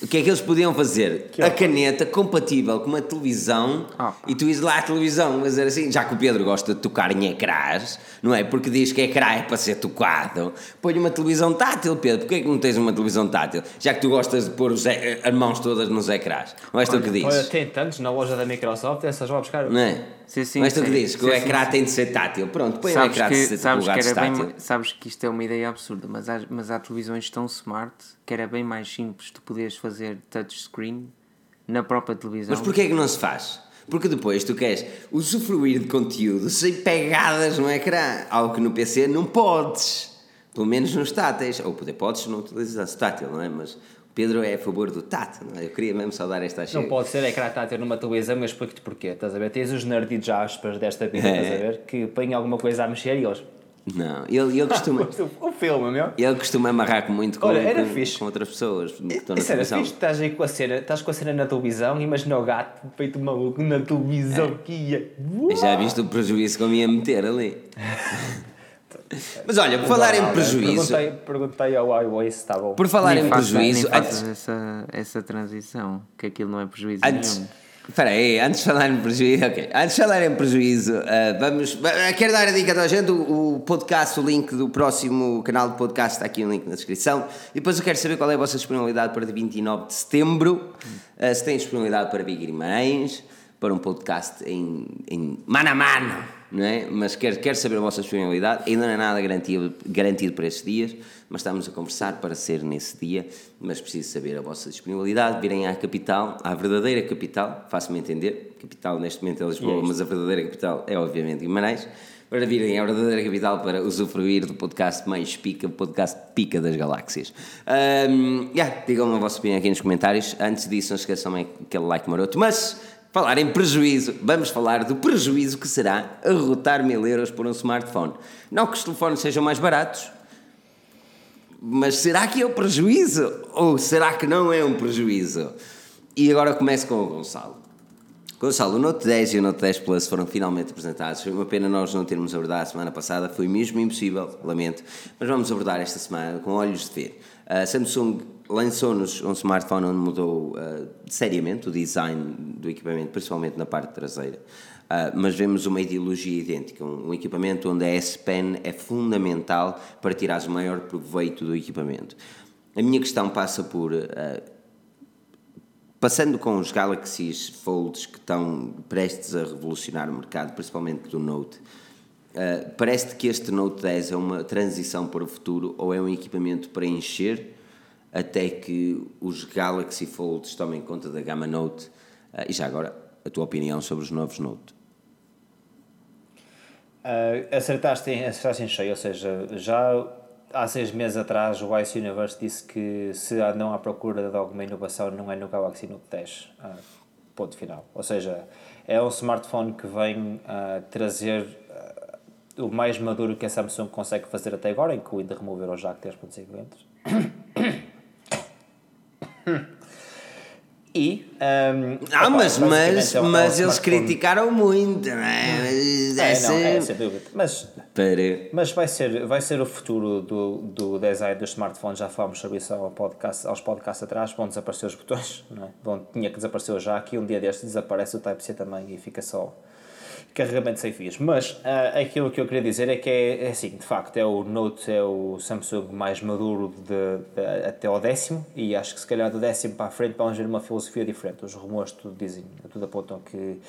[SPEAKER 1] O que é que eles podiam fazer? a caneta compatível com uma televisão
[SPEAKER 2] Ah,
[SPEAKER 1] e tu ires lá à televisão, mas era assim, já que o Pedro gosta de tocar em ecrãs, não é? Porque diz que ecrã é para ser tocado. Põe uma televisão tátil, Pedro. Porquê é que não tens uma televisão tátil? Já que tu gostas de pôr os e- as mãos todas nos ecrãs. Não és tu que
[SPEAKER 3] Olha,
[SPEAKER 1] dizes?
[SPEAKER 3] tem tantos na loja da Microsoft, essas vão buscar.
[SPEAKER 1] Não é?
[SPEAKER 2] Sim, sim,
[SPEAKER 1] não és tu que
[SPEAKER 2] sim.
[SPEAKER 1] dizes que o ecrã
[SPEAKER 2] sim,
[SPEAKER 1] tem de ser tátil. Pronto, põe
[SPEAKER 2] Sabes
[SPEAKER 1] ecrã de
[SPEAKER 2] que,
[SPEAKER 1] 70
[SPEAKER 2] sabes, que era bem,
[SPEAKER 1] tátil.
[SPEAKER 2] sabes que isto é uma ideia absurda, mas há, mas há televisões tão smart que era bem mais simples tu poderes fazer touchscreen na própria televisão.
[SPEAKER 1] Mas porquê é que não se faz? Porque depois tu queres usufruir de conteúdo sem pegadas no ecrã, algo que no PC não podes. Pelo menos nos táteis. Ou poder podes não utilizas tátil, não é? Mas o Pedro é a favor do tátil, não é? Eu queria mesmo só dar esta
[SPEAKER 3] Não
[SPEAKER 1] chega.
[SPEAKER 3] pode ser ecrã tátil numa televisão, mas explico-te porquê, estás a ver? Tens os nerditos aspas desta vida,
[SPEAKER 1] É.
[SPEAKER 3] estás a ver? Que põem alguma coisa a mexer e eles...
[SPEAKER 1] Não, ele, ele, costuma,
[SPEAKER 3] o filme, meu.
[SPEAKER 1] ele costuma amarrar com muito com,
[SPEAKER 3] Olha, era
[SPEAKER 1] com,
[SPEAKER 3] fixe.
[SPEAKER 1] com outras pessoas que estão na
[SPEAKER 3] Isso era
[SPEAKER 1] televisão.
[SPEAKER 3] fixe, estás aí com a cena, estás com a cena na televisão, imagina o gato feito maluco na televisão que ia...
[SPEAKER 1] Mas Já viste o prejuízo que eu me ia meter ali? Mas olha, por falar em prejuízo,
[SPEAKER 3] Perguntei, perguntei ao Huawei se estava
[SPEAKER 1] por falar
[SPEAKER 2] nem
[SPEAKER 1] em prejuízo,
[SPEAKER 2] nem
[SPEAKER 1] antes,
[SPEAKER 2] essa, essa transição, que aquilo não é prejuízo
[SPEAKER 1] Antes,
[SPEAKER 2] nenhum.
[SPEAKER 1] Espera aí, antes de falar em prejuízo, ok, antes de falar em prejuízo, ah, vamos, ah, quero dar a dica a toda a gente, o, o podcast, o link do próximo canal de podcast está aqui o link na descrição, e depois eu quero saber qual é a vossa disponibilidade para 29 de setembro, Ah, se tem disponibilidade para Big Guimarães, para um podcast em, em mano a mano, não é? Mas quero, quero saber a vossa disponibilidade, ainda não é nada garantido, garantido para estes dias, mas estamos a conversar para ser nesse dia, mas preciso saber a vossa disponibilidade, virem à capital, à verdadeira capital, faço-me entender, capital neste momento é Lisboa, mas a verdadeira capital é obviamente Guimarães, para virem à verdadeira capital para usufruir do podcast mais pica, o podcast pica das galáxias. Um, yeah, digam-me a vossa opinião aqui nos comentários. Antes disso, não esqueçam aquele like maroto. Mas, falar em prejuízo, vamos falar do prejuízo que será arrotar mil euros por um smartphone. Não que os telefones sejam mais baratos, mas será que é um prejuízo? Ou será que não é um prejuízo? E agora começo com o Gonçalo. Gonçalo, o Note 10 e o Note 10 Plus foram finalmente apresentados. Foi uma pena nós não termos abordado a semana passada, foi mesmo impossível, lamento. Mas vamos abordar esta semana com olhos de ver. A Samsung lançou-nos um smartphone onde mudou uh, seriamente o design do equipamento, principalmente na parte traseira. Uh, mas vemos uma ideologia idêntica, um, um, equipamento onde a S Pen é fundamental para tirar o maior proveito do equipamento. A minha questão passa por uh, Passando com os Galaxies Folds que estão prestes a revolucionar o mercado, principalmente do Note, uh, parece que este Note 10 é uma transição para o futuro ou é um equipamento para encher até que os Galaxy Folds tomem conta da gama Note? Uh, e já agora, a tua opinião sobre os novos Note?
[SPEAKER 3] Uh, acertaste, em, acertaste em cheio, ou seja, já há seis meses atrás o Ice Universe disse que se andam à procura de alguma inovação não é no Galaxy Note 10. Uh, ponto final. Ou seja, é um smartphone que vem uh, trazer o mais maduro que a Samsung consegue fazer até agora, incluindo remover o jack 3.5 mm. E. Um,
[SPEAKER 1] ah, mas, mas, é um, mas eles criticaram muito, não é? Mas,
[SPEAKER 3] é, não, é, sem dúvida. Mas, Para... mas vai, ser, vai ser o futuro do, do design dos smartphones. Já falámos sobre isso ao podcast, aos podcasts atrás. Vão desaparecer os botões, não é? Vão, tinha que desaparecer já aqui. Um dia destes desaparece o Type-C também e fica só carregamento sem fios. Mas uh, aquilo que eu queria dizer é que é, é assim, de facto, é o Note, é o Samsung mais maduro de, de, até ao décimo e acho que se calhar do décimo para a frente vamos ver uma filosofia diferente. Os rumores tudo dizem, tudo apontam que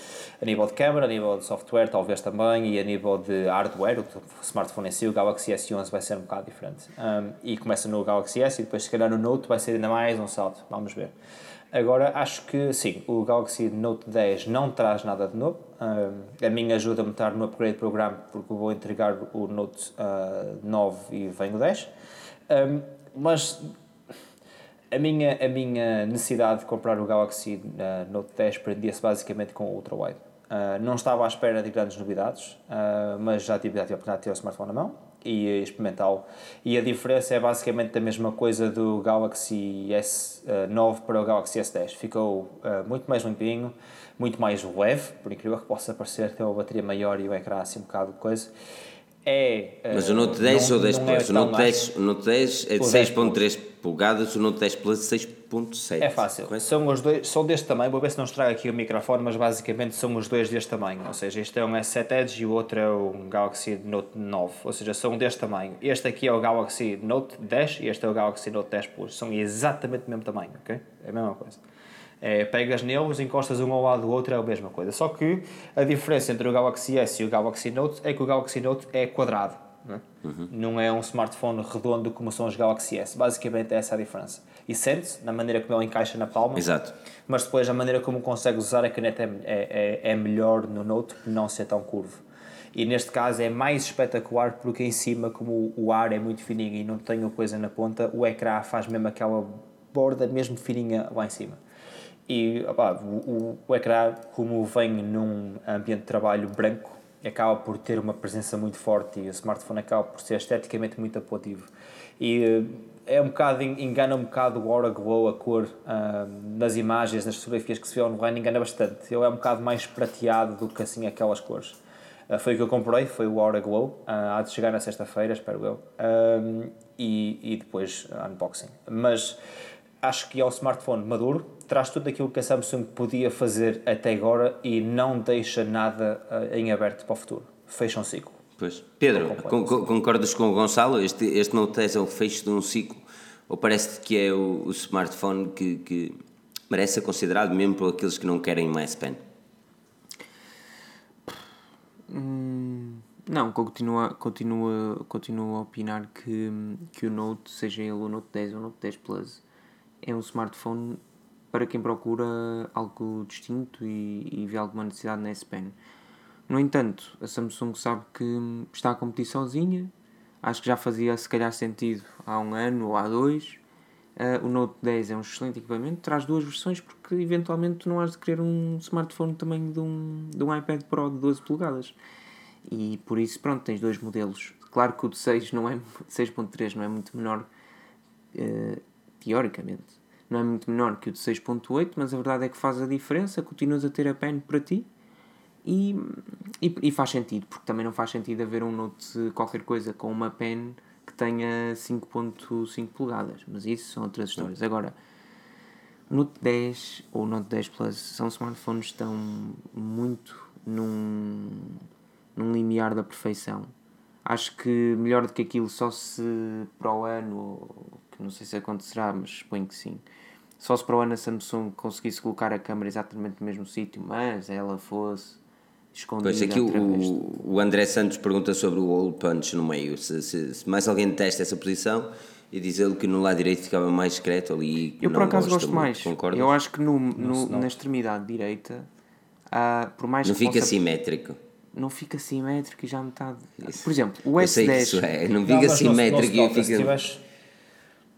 [SPEAKER 3] a nível de câmera, a nível de software talvez também e a nível de hardware, o smartphone em si, o Galaxy S11 vai ser um bocado diferente. Um, e começa no Galaxy S e depois se calhar no Note vai ser ainda mais um salto, vamos ver. Agora, acho que sim, o Galaxy Note 10 não traz nada de novo. Uh, a minha ajuda-me estar no upgrade program porque vou entregar o Note uh, 9 e vem o 10. Um, mas a minha, a minha necessidade de comprar o Galaxy uh, Note 10 prendia-se basicamente com o ultra-wide. Uh, não estava à espera de grandes novidades, mas já tive, já tive a oportunidade de ter o smartphone na mão e experimentá-lo. E a diferença é basicamente a mesma coisa do Galaxy S9 para o Galaxy S10. Ficou muito mais limpinho, muito mais leve, por incrível que possa parecer, tem uma bateria maior e o ecrã assim um bocado de coisa. É,
[SPEAKER 1] Mas o Note 10 não, ou 10 Plus? É o, Note 10, o Note 10 é de 6.3 polegadas, o Note 10 Plus 6.7.
[SPEAKER 3] É fácil. São os dois, são deste tamanho, vou ver se não estraga aqui o microfone, mas basicamente são os dois deste tamanho. Ou seja, este é um S7 Edge e o outro é um Galaxy Note 9. Ou seja, são deste tamanho. Este aqui é o Galaxy Note 10 e este é o Galaxy Note 10 Plus. São exatamente o mesmo tamanho, ok? É a mesma coisa. É, pegas neles, encostas um ao lado do outro, é a mesma coisa. Só que a diferença entre o Galaxy S e o Galaxy Note é que o Galaxy Note é quadrado não é? Uhum. não é um smartphone redondo como são os Galaxy S. Basicamente é essa a diferença. E sente-se na maneira como ele encaixa na palma.
[SPEAKER 1] Exato.
[SPEAKER 3] Mas depois a maneira como consegue usar a caneta é, é, é, é melhor no Note por não ser tão curvo. E neste caso é mais espetacular porque em cima, como o ar é muito fininho e não tem coisa na ponta, o ecrã faz mesmo aquela borda mesmo fininha lá em cima. E opa, o, o, o ecrã, como vem num ambiente de trabalho branco, acaba por ter uma presença muito forte e o smartphone acaba por ser esteticamente muito apelativo. E eh, é um bocado, engana um bocado o Aura Glow, a cor uh, nas imagens, nas fotografias que se vê online, engana bastante. Ele é um bocado mais prateado do que assim aquelas cores. Uh, foi o que eu comprei, foi o Aura Glow, uh, há de chegar na sexta-feira, espero eu, e, e depois unboxing. Mas acho que é um smartphone maduro, traz tudo aquilo que a Samsung podia fazer até agora e não deixa nada uh, em aberto para o futuro. Fecha um ciclo.
[SPEAKER 1] Pois. Pedro, con concordas com o Gonçalo? Este, este Note 10 é o fecho de um ciclo? Ou parece que é o, o smartphone que, que, merece ser considerado mesmo por aqueles que não querem mais pen?
[SPEAKER 2] Hum, não, continuo, continuo, continuo a opinar que, que o Note, seja ele o Note 10 ou o Note 10 Plus, é um smartphone para quem procura algo distinto e, e vê alguma necessidade na S Pen. No entanto, a Samsung sabe que está a competiçãozinha, acho que já fazia se calhar sentido há um ano ou há dois. Uh, o Note 10 é um excelente equipamento, traz duas versões porque eventualmente tu não has de querer um smartphone também de um, de um iPad Pro de 12 polegadas. E por isso, pronto, tens dois modelos. Claro que o de 6 não é 6.3 não é muito menor uh, teoricamente. Não é muito menor que o de 6.8, mas a verdade é que faz a diferença, continuas a ter a pen para ti e, e, e, faz sentido, porque também não faz sentido haver um Note qualquer coisa com uma pen que tenha 5.5 polegadas, mas isso são outras histórias. Agora, Note 10 ou Note 10 Plus são smartphones que estão muito num, num limiar da perfeição. Acho que melhor do que aquilo só se para o ano, não sei se acontecerá, mas suponho que sim. Só se para o ano a Samsung conseguisse colocar a câmera exatamente no mesmo sítio, mas ela fosse escondida.
[SPEAKER 1] Pois aqui o, o André Santos pergunta sobre o Old Punch no meio. Se, se, se mais alguém testa essa posição e diz-ele que no lado direito ficava mais discreto ali.
[SPEAKER 2] Eu por acaso gosto muito, mais. Concordas? Eu acho que no, no na extremidade direita, uh, por mais
[SPEAKER 1] não
[SPEAKER 2] que
[SPEAKER 1] fica possa... simétrico
[SPEAKER 2] não fica simétrico e já metade. Isso. Por exemplo, o S10.
[SPEAKER 1] Eu sei que isso é, não fica não, simétrico e fica.
[SPEAKER 3] Se tiveres,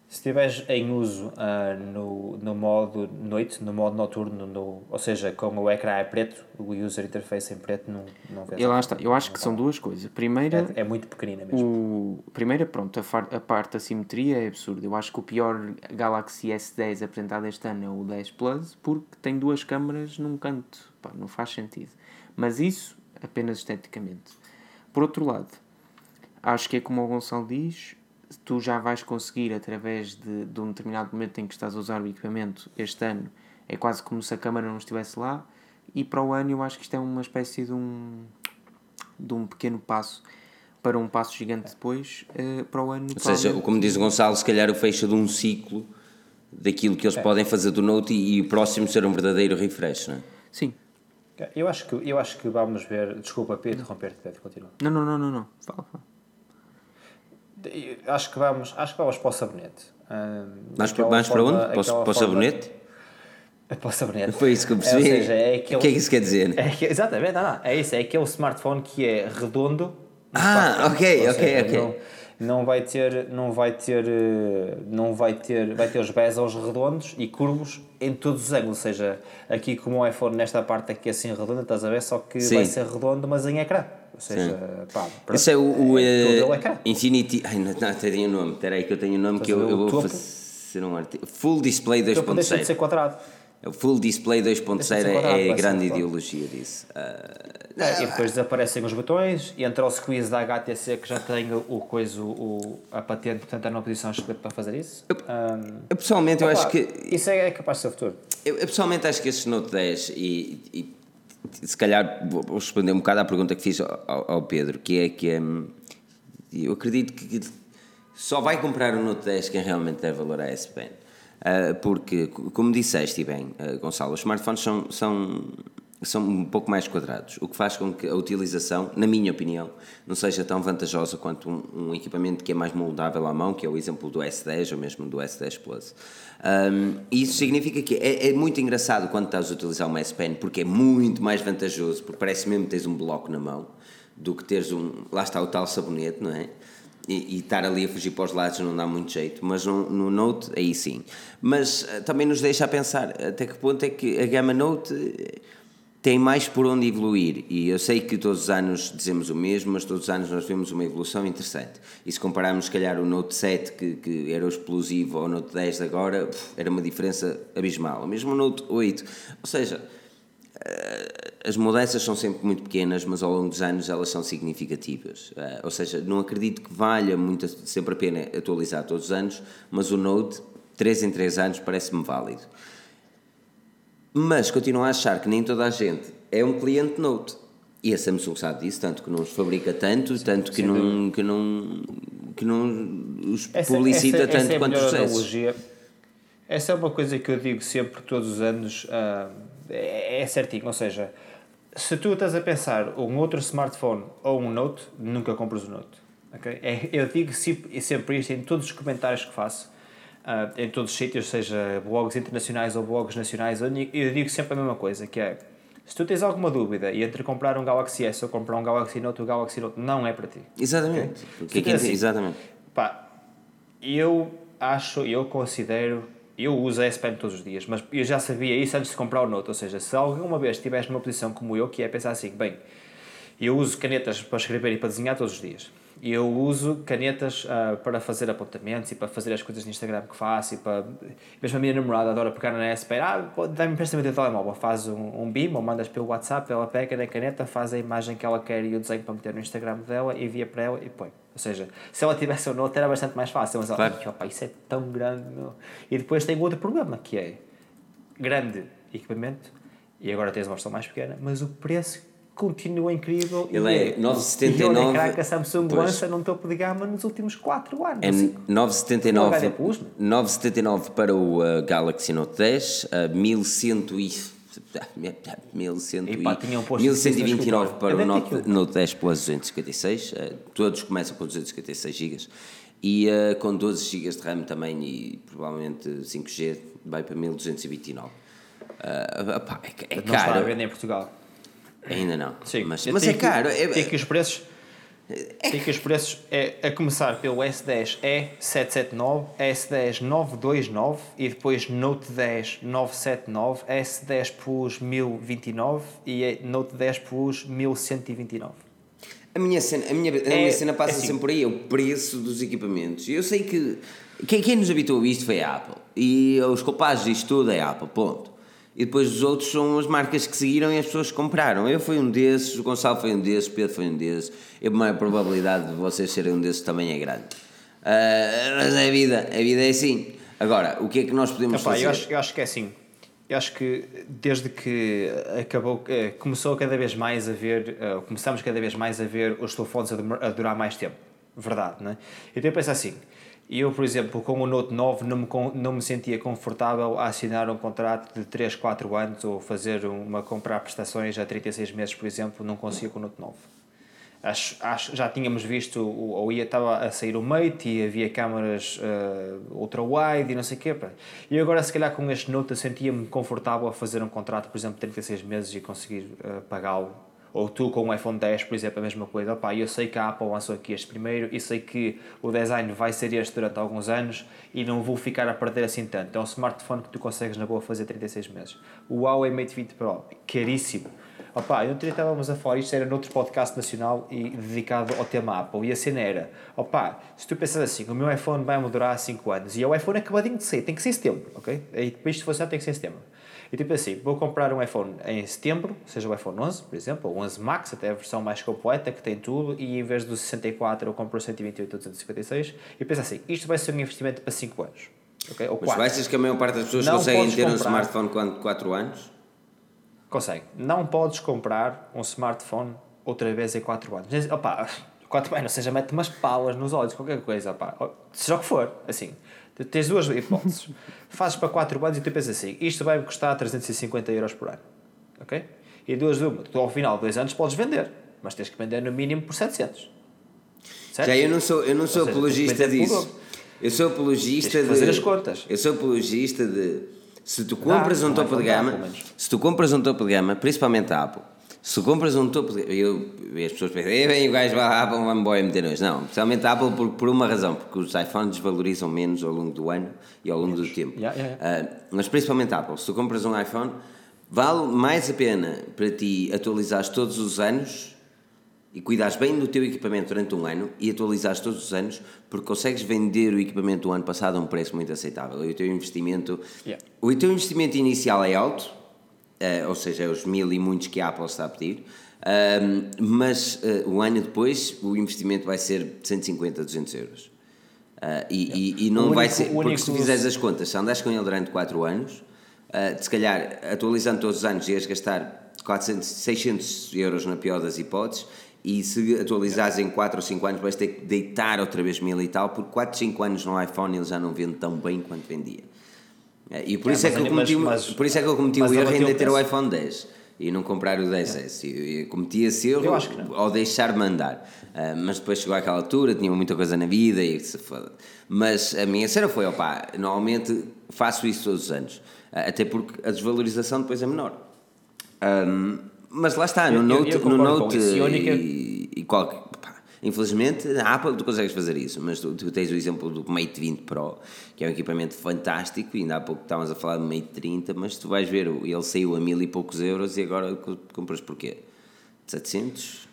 [SPEAKER 3] se tiveres em uso uh, no, no modo noite, no modo noturno, no, ou seja, com o ecrã é preto, o user interface em preto, não, não vês.
[SPEAKER 2] E lá está. Eu acho que são duas coisas. Primeira.
[SPEAKER 3] É, é muito pequenina mesmo.
[SPEAKER 2] O, primeira, pronto, a, far, a parte da simetria é absurda. Eu acho que o pior Galaxy S10 apresentado este ano é o 10 Plus, porque tem duas câmaras num canto. Pá, não faz sentido. Mas isso apenas esteticamente. Por outro lado, acho que é como o Gonçalo diz, tu já vais conseguir, através de, de um determinado momento em que estás a usar o equipamento, este ano, é quase como se a câmara não estivesse lá, e para o ano eu acho que isto é uma espécie de um, de um pequeno passo para um passo gigante depois, uh, para o ano.
[SPEAKER 1] Ou seja, como diz o Gonçalo, se calhar o fecho de um ciclo daquilo que eles é. podem fazer do Note e, e, o próximo ser um verdadeiro refresh, não é?
[SPEAKER 2] Sim,
[SPEAKER 3] eu acho que, eu acho que vamos ver. Desculpa, Pedro, interromper-te, Pedro, continua.
[SPEAKER 2] Não, não, não, não, não. Fala, fala.
[SPEAKER 3] Acho que vamos, acho que vamos para o sabonete.
[SPEAKER 1] mais para, mais para onde? Para, para o sabonete?
[SPEAKER 3] Para o sabonete.
[SPEAKER 1] Foi isso que eu percebi. É, seja, é aquele, o que é que isso quer dizer?
[SPEAKER 3] É exatamente, não, não, é isso. É aquele smartphone que é redondo.
[SPEAKER 1] Ah, ok, ok, ok.
[SPEAKER 3] Não, não vai ter não vai ter eh, não vai ter vai ter os bezels redondos e curvos em todos os ângulos ou seja aqui como o iPhone nesta parte aqui assim redonda estás a ver só que Sim. vai ser redondo mas em ecrã ou seja pá,
[SPEAKER 1] esse é o, o é, uh, Infinity ai não, não tenho o nome espera aí que eu tenho o nome que eu, eu vou fazer um artigo Full Display 2.0
[SPEAKER 3] de ser quadrado
[SPEAKER 1] o Full Display 2.0 é, é a grande ideologia disso. Uh,
[SPEAKER 3] é, e depois desaparecem os botões, e entra o squeeze da HTC que já tem o coisa, o, a patente, portanto é numa posição excelente para fazer isso.
[SPEAKER 1] Eu, um, eu pessoalmente opa, eu acho que.
[SPEAKER 3] Isso é, é capaz de ser o futuro.
[SPEAKER 1] Eu, eu, pessoalmente acho que este Note 10 e, e, se calhar vou responder um bocado à pergunta que fiz ao, ao Pedro, que é que um, eu acredito que só vai comprar o Note 10 quem realmente der valor a S Pen. Uh, porque, como disseste bem, uh, Gonçalo, os smartphones são, são, são um pouco mais quadrados, o que faz com que a utilização, na minha opinião, não seja tão vantajosa quanto um, um equipamento que é mais moldável à mão, que é o exemplo do S10 ou mesmo do S10 Plus. Um, isso significa que é, é, muito engraçado quando estás a utilizar uma S Pen, porque é muito mais vantajoso, porque parece mesmo que tens um bloco na mão, do que teres um. Lá está o tal sabonete, não é? e, e, estar ali a fugir para os lados não dá muito jeito, mas no, no Note aí sim. Mas uh, também nos deixa a pensar até que ponto é que a gama Note eh, tem mais por onde evoluir e eu sei que todos os anos dizemos o mesmo, mas todos os anos nós vemos uma evolução interessante. E se compararmos, se calhar, o Note 7, que, que era o explosivo, ao Note 10 de agora, era uma diferença abismal. O mesmo o Note 8. Ou seja, eh, as mudanças são sempre muito pequenas, mas ao longo dos anos elas são significativas. Uh, ou seja, não acredito que valha muito, sempre a pena atualizar todos os anos, mas o Note, 3 em 3 anos, parece-me válido. Mas continuo a achar que nem toda a gente é um cliente Note. E a Samsung sabe disso, tanto que não os fabrica tanto, sim, tanto que não, que não, que não os publicita essa, essa, tanto essa é quanto os analogia.
[SPEAKER 3] Essa é uma coisa que eu digo sempre, todos os anos, uh, é, é certinho, ou seja, se tu estás a pensar um outro smartphone ou um Note, nunca compras o Note. Okay? É, eu digo sempre isto em todos os comentários que faço, uh, em todos os sítios, seja blogs internacionais ou blogs nacionais, eu digo sempre a mesma coisa, que é Se tu tens alguma dúvida e entre comprar um Galaxy S ou comprar um Galaxy Note, o Galaxy Note não é para ti.
[SPEAKER 1] Exatamente.
[SPEAKER 3] Se tu
[SPEAKER 1] aqui-
[SPEAKER 3] assim,
[SPEAKER 1] exatamente.
[SPEAKER 3] Pá, eu acho, eu considero, eu uso a S Pen todos os dias, mas eu já sabia isso antes de comprar o Note. Ou seja, se alguma vez estiveres numa posição como eu, que é pensar assim, bem, eu uso canetas para escrever e para desenhar todos os dias. E eu uso canetas ah, para fazer apontamentos e para fazer as coisas no Instagram que faço e para... Mesmo a minha namorada adora pegar na S Pen, ah, dá-me empresta-me o teu telemóvel, faz um, um BIM ou mandas pelo WhatsApp, ela pega na caneta, faz a imagem que ela quer e o desenho para meter no Instagram dela, envia para ela e põe. Ou seja, se ela tivesse o Note era bastante mais fácil, mas ela,
[SPEAKER 1] Claro.
[SPEAKER 3] "Ai, opa, isso é tão grande, meu." E depois tem outro problema, que é grande equipamento, e agora tens uma versão mais pequena, mas o preço continua incrível.
[SPEAKER 1] Ele
[SPEAKER 3] e
[SPEAKER 1] é 9,79.
[SPEAKER 3] E olha, craque, que a Samsung
[SPEAKER 1] Pois.
[SPEAKER 3] lança num topo de gama nos últimos 4 anos.
[SPEAKER 1] É
[SPEAKER 3] assim.
[SPEAKER 1] 979,
[SPEAKER 3] HD Plus, né?
[SPEAKER 1] 979 para o uh, Galaxy Note 10, uh, 1100 e... 1100
[SPEAKER 3] E pá, tinham posto
[SPEAKER 1] 1129
[SPEAKER 3] isso no
[SPEAKER 1] para o. Note,
[SPEAKER 3] É.
[SPEAKER 1] Note 10 Plus 256, uh, todos começam com 256 GB e uh, com 12 GB de RAM também e provavelmente 5G vai para 1229. Uh, opá, é, é
[SPEAKER 3] Não está a
[SPEAKER 1] caro,
[SPEAKER 3] vender em Portugal.
[SPEAKER 1] Ainda não,
[SPEAKER 3] Sim,
[SPEAKER 1] mas, mas é
[SPEAKER 3] tenho que-
[SPEAKER 1] caro. É,
[SPEAKER 3] Tem que os preços. Tem que os preços é a começar pelo S10 E779, S10 929 e depois Note 10 979, S10 Plus 1029 e é Note 10 Plus 1129.
[SPEAKER 1] A minha cena, a minha, a
[SPEAKER 3] É-
[SPEAKER 1] minha cena passa
[SPEAKER 3] é assim.
[SPEAKER 1] sempre por aí, é o preço dos equipamentos. Eu sei que quem, quem nos habituou a isto foi a Apple. E os culpados disto tudo é a Apple, ponto. E depois os outros são as marcas que seguiram e as pessoas que compraram. Eu fui um desses, o Gonçalo foi um desses, o Pedro foi um desses. E a maior probabilidade de vocês serem um desses também é grande. Ah, mas é a vida, a vida é assim. Agora, o que é que nós podemos
[SPEAKER 3] Epá,
[SPEAKER 1] fazer?
[SPEAKER 3] eu, acho, eu acho que é assim. Eu acho que desde que acabou, eh, começou cada vez mais a ver, eh, começamos cada vez mais a ver os telefones a, a durar mais tempo. Verdade, não é? Então eu penso assim, eu, por exemplo, com o Note 9 não me, não me sentia confortável a assinar um contrato de 3, 4 anos ou fazer uma comprar prestações a 36 meses, por exemplo, não consigo com o Note 9. Acho, acho, já tínhamos visto, ou ia, estava a sair o Mate e havia câmaras uh, ultra-wide e não sei o quê. E agora, se calhar, com este Note, eu sentia-me confortável a fazer um contrato, por exemplo, de 36 meses e conseguir uh, pagá-lo. Ou tu com o iPhone 10, por exemplo, a mesma coisa. Opá, eu sei que a Apple lançou aqui este primeiro e sei que o design vai ser este durante alguns anos e não vou ficar a perder assim tanto. É um smartphone que tu consegues na boa fazer 36 meses. O Huawei Mate 20 Pro, caríssimo. Opa, eu ontem estávamos a falar, isto era noutro podcast nacional e dedicado ao tema Apple, e a cena era, opa, se tu pensas assim, o meu iPhone vai me durar 5 anos, e é o iPhone acabadinho de sair, tem que ser em setembro, ok? E depois isto funcionar tem que ser em setembro. E tipo assim, vou comprar um iPhone em setembro, seja o iPhone 11, por exemplo, ou 11 Max, até a versão mais completa, que tem tudo, e em vez do 64 eu compro o 128 ou 256, e penso assim, isto vai ser um investimento para 5 anos, ok? Ou
[SPEAKER 1] Mas
[SPEAKER 3] 4.
[SPEAKER 1] tu achas que a maior parte das pessoas
[SPEAKER 3] Não
[SPEAKER 1] conseguem ter um
[SPEAKER 3] comprar.
[SPEAKER 1] smartphone com 4 anos?
[SPEAKER 3] Consegue. Não podes comprar um smartphone outra vez em 4 anos. Opa, 4 anos, ou seja, mete umas palas nos olhos, qualquer coisa, opá. Ó, seja o que for, assim. Tu Tens duas hipóteses. Fazes para 4 anos e tu pensas assim, isto vai me custar 350 euros por ano. Ok? E duas de uma, tu ao final de 2 anos podes vender, mas tens que vender no mínimo por 700. Certo?
[SPEAKER 1] Já eu não sou, eu não sou
[SPEAKER 3] Ou seja,
[SPEAKER 1] apologista disso. Eu sou apologista
[SPEAKER 3] Tens
[SPEAKER 1] de.
[SPEAKER 3] fazer as contas.
[SPEAKER 1] Eu sou apologista de. Se tu compras
[SPEAKER 3] Dá,
[SPEAKER 1] um
[SPEAKER 3] não
[SPEAKER 1] topo de gama, se tu compras um topo de gama, principalmente a Apple, se compras um topo eu as pessoas pensam, "Eh, bem, o gajo vai à Apple, vai-me embora meter nojo. Não, principalmente a Apple por, por uma razão, porque os iPhones valorizam menos ao longo do ano e ao longo do tempo.
[SPEAKER 3] Yeah, yeah,
[SPEAKER 1] Ah, mas principalmente a Apple, se tu compras um iPhone, vale mais a pena para ti atualizares todos os anos e cuidares bem do teu equipamento durante um ano e atualizares todos os anos, porque consegues vender o equipamento do ano passado a um preço muito aceitável. E o teu investimento,
[SPEAKER 3] Yeah.
[SPEAKER 1] o teu investimento inicial é alto, ou seja, é os mil e muitos que a Apple está a pedir, mas eh, o ano depois o investimento vai ser 150, 200 euros. Ah, e, e, e não
[SPEAKER 3] O
[SPEAKER 1] vai
[SPEAKER 3] único-
[SPEAKER 1] ser, porque
[SPEAKER 3] único-
[SPEAKER 1] se fizeres as contas, se andares com ele durante 4 anos, ah, se calhar atualizando todos os anos ias gastar 400, 600 euros na pior das hipóteses e se atualizares em 4 ou 5 anos vais ter que deitar outra vez mil e tal, porque 4, 5 anos no iPhone ele já não vende tão bem quanto vendia. Ah, E por
[SPEAKER 3] É,
[SPEAKER 1] isso é, que eu cometi, o-
[SPEAKER 3] mas-
[SPEAKER 1] por isso é que eu cometi o erro ainda ter o iPhone 10 e não comprar o 10S. Eu, eu cometi esse erro
[SPEAKER 3] Eu
[SPEAKER 1] ao deixar mandar. Ah, mas depois chegou àquela altura, tinha muita coisa na vida e se foda. Mas a minha cena foi, opá, normalmente faço isso todos os anos. Ah, até porque a desvalorização depois é menor. Ahm, mas lá está,
[SPEAKER 3] Eu-
[SPEAKER 1] no
[SPEAKER 3] eu-
[SPEAKER 1] Note,
[SPEAKER 3] eu
[SPEAKER 1] no
[SPEAKER 3] concordo com
[SPEAKER 1] Note.
[SPEAKER 3] E
[SPEAKER 1] e, e qualquer. Infelizmente, na Apple tu consegues fazer isso, mas tu, tu tens o exemplo do Mate 20 Pro, que é um equipamento fantástico, e ainda há pouco estávamos a falar do Mate 30, mas tu vais ver, ele saiu a mil e poucos euros e agora co- compras porquê? 700?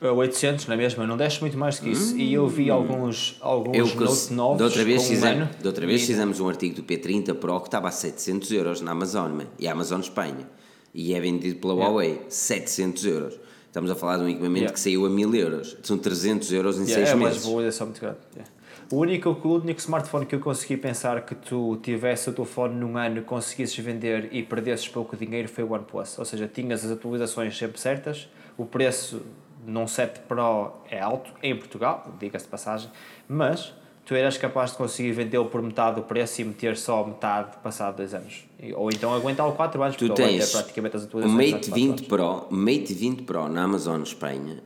[SPEAKER 3] Uh, 800 na mesma, não desce muito mais do que isso. E eu vi alguns, alguns
[SPEAKER 1] Eu
[SPEAKER 3] Note
[SPEAKER 1] cons-
[SPEAKER 3] 9
[SPEAKER 1] da outra vez,
[SPEAKER 3] um
[SPEAKER 1] fizemos, da outra vez
[SPEAKER 3] E-
[SPEAKER 1] fizemos um artigo do P30 Pro que estava a 700 euros na Amazon, e a Amazon Espanha. E é vendido pela Huawei, 700 euros. Estamos a falar de um equipamento
[SPEAKER 3] Yeah.
[SPEAKER 1] que saiu a 1000 euros. São 300 euros em
[SPEAKER 3] Yeah,
[SPEAKER 1] 6
[SPEAKER 3] é uma
[SPEAKER 1] meses.
[SPEAKER 3] desvalorização muito grande. yeah. O único, o único smartphone que eu consegui pensar que tu tivesse o telefone num ano, conseguisses vender e perdesses pouco dinheiro foi o OnePlus. Ou seja, tinhas as atualizações sempre certas, o preço num 7 Pro é alto, em Portugal, diga-se de passagem, mas tu eras capaz de conseguir vendê-lo por metade do preço e meter só metade passado dois anos. Ou então aguentá-lo 4 anos,
[SPEAKER 1] Tu
[SPEAKER 3] porque
[SPEAKER 1] tens
[SPEAKER 3] praticamente as
[SPEAKER 1] o
[SPEAKER 3] atualizações
[SPEAKER 1] Mate
[SPEAKER 3] durante
[SPEAKER 1] 20
[SPEAKER 3] quatro anos.
[SPEAKER 1] Pro, Mate 20 Pro na Amazon Espanha,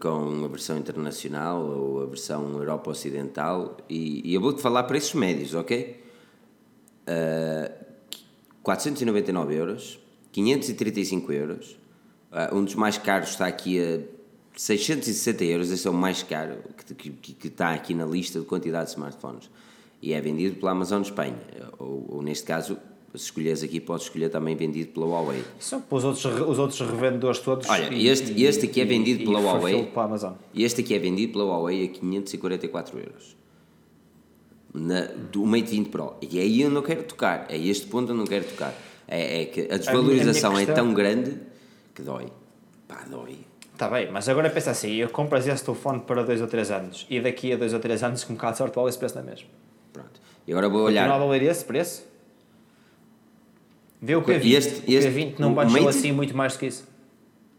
[SPEAKER 1] com a versão internacional ou a versão Europa Ocidental, e, e eu vou-te falar preços médios, ok? Uh, 499 euros, 535 euros, uh, um dos mais caros está aqui a 660 euros, esse é o mais caro que, que, que está aqui na lista de quantidade de smartphones e é vendido pela Amazon Espanha, ou, ou neste caso, se escolheres aqui, podes escolher também vendido pela Huawei.
[SPEAKER 3] Só para os outros, os outros revendedores todos.
[SPEAKER 1] Olha,
[SPEAKER 3] e-
[SPEAKER 1] este-
[SPEAKER 3] e-
[SPEAKER 1] este aqui é
[SPEAKER 3] e-
[SPEAKER 1] vendido
[SPEAKER 3] e
[SPEAKER 1] pela
[SPEAKER 3] fulfill
[SPEAKER 1] Huawei.
[SPEAKER 3] Para a Amazon.
[SPEAKER 1] E este aqui é vendido pela Huawei a 544 euros. Na, do Mate 20 Pro. E aí eu não quero tocar. É este ponto eu não quero tocar. É, é que a desvalorização
[SPEAKER 3] a minha
[SPEAKER 1] é
[SPEAKER 3] questão-
[SPEAKER 1] tão grande que dói. Pá, dói.
[SPEAKER 3] Está Tá bem, mas agora pensa assim: eu compras esse telefone para 2 ou 3 anos e daqui a 2 ou 3 anos, com um bocado de sorte, vale esse preço na mesma.
[SPEAKER 1] Pronto. E agora vou
[SPEAKER 3] Continua a
[SPEAKER 1] olhar.
[SPEAKER 3] valer esse preço? Vê o P20.
[SPEAKER 1] Este-
[SPEAKER 3] o
[SPEAKER 1] este-
[SPEAKER 3] P20 não
[SPEAKER 1] o
[SPEAKER 3] baixou assim muito mais do que isso.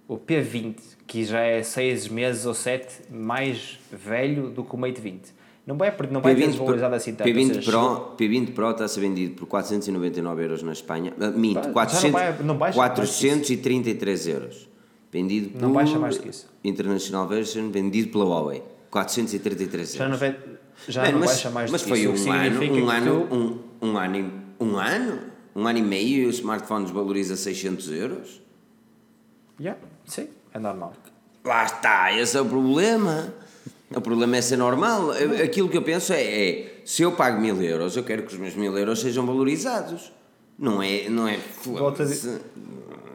[SPEAKER 3] O P20, que já é 6 meses ou 7 mais velho do que o Mate 20. Não vai, não vai ter
[SPEAKER 1] P20,
[SPEAKER 3] desvalorizado assim tanto. ou
[SPEAKER 1] P20
[SPEAKER 3] seja,
[SPEAKER 1] Pro, P20 Pro está a ser vendido por 499 euros na Espanha. Ah, Minto,
[SPEAKER 3] Pá, já
[SPEAKER 1] 400,
[SPEAKER 3] não vai- não baixa mais que isso.
[SPEAKER 1] 433 euros. Vendido por
[SPEAKER 3] Não baixa mais que isso.
[SPEAKER 1] International Version, vendido pela Huawei. 433 euros.
[SPEAKER 3] Já não, vai, já
[SPEAKER 1] Mano,
[SPEAKER 3] não
[SPEAKER 1] mas,
[SPEAKER 3] baixa mais
[SPEAKER 1] mas
[SPEAKER 3] do que
[SPEAKER 1] foi
[SPEAKER 3] isso, o
[SPEAKER 1] um
[SPEAKER 3] que
[SPEAKER 1] ano, um ano,
[SPEAKER 3] tu-
[SPEAKER 1] um, um ano, um ano, um ano e meio e o smartphone desvaloriza 600 euros?
[SPEAKER 3] Yeah, sim, é normal.
[SPEAKER 1] Lá está, esse é o problema. O problema é ser normal. Aquilo que eu penso é, é, se eu pago mil euros, eu quero que os meus mil euros sejam valorizados. Não é, não é,
[SPEAKER 3] Volto a di-
[SPEAKER 1] foda-se.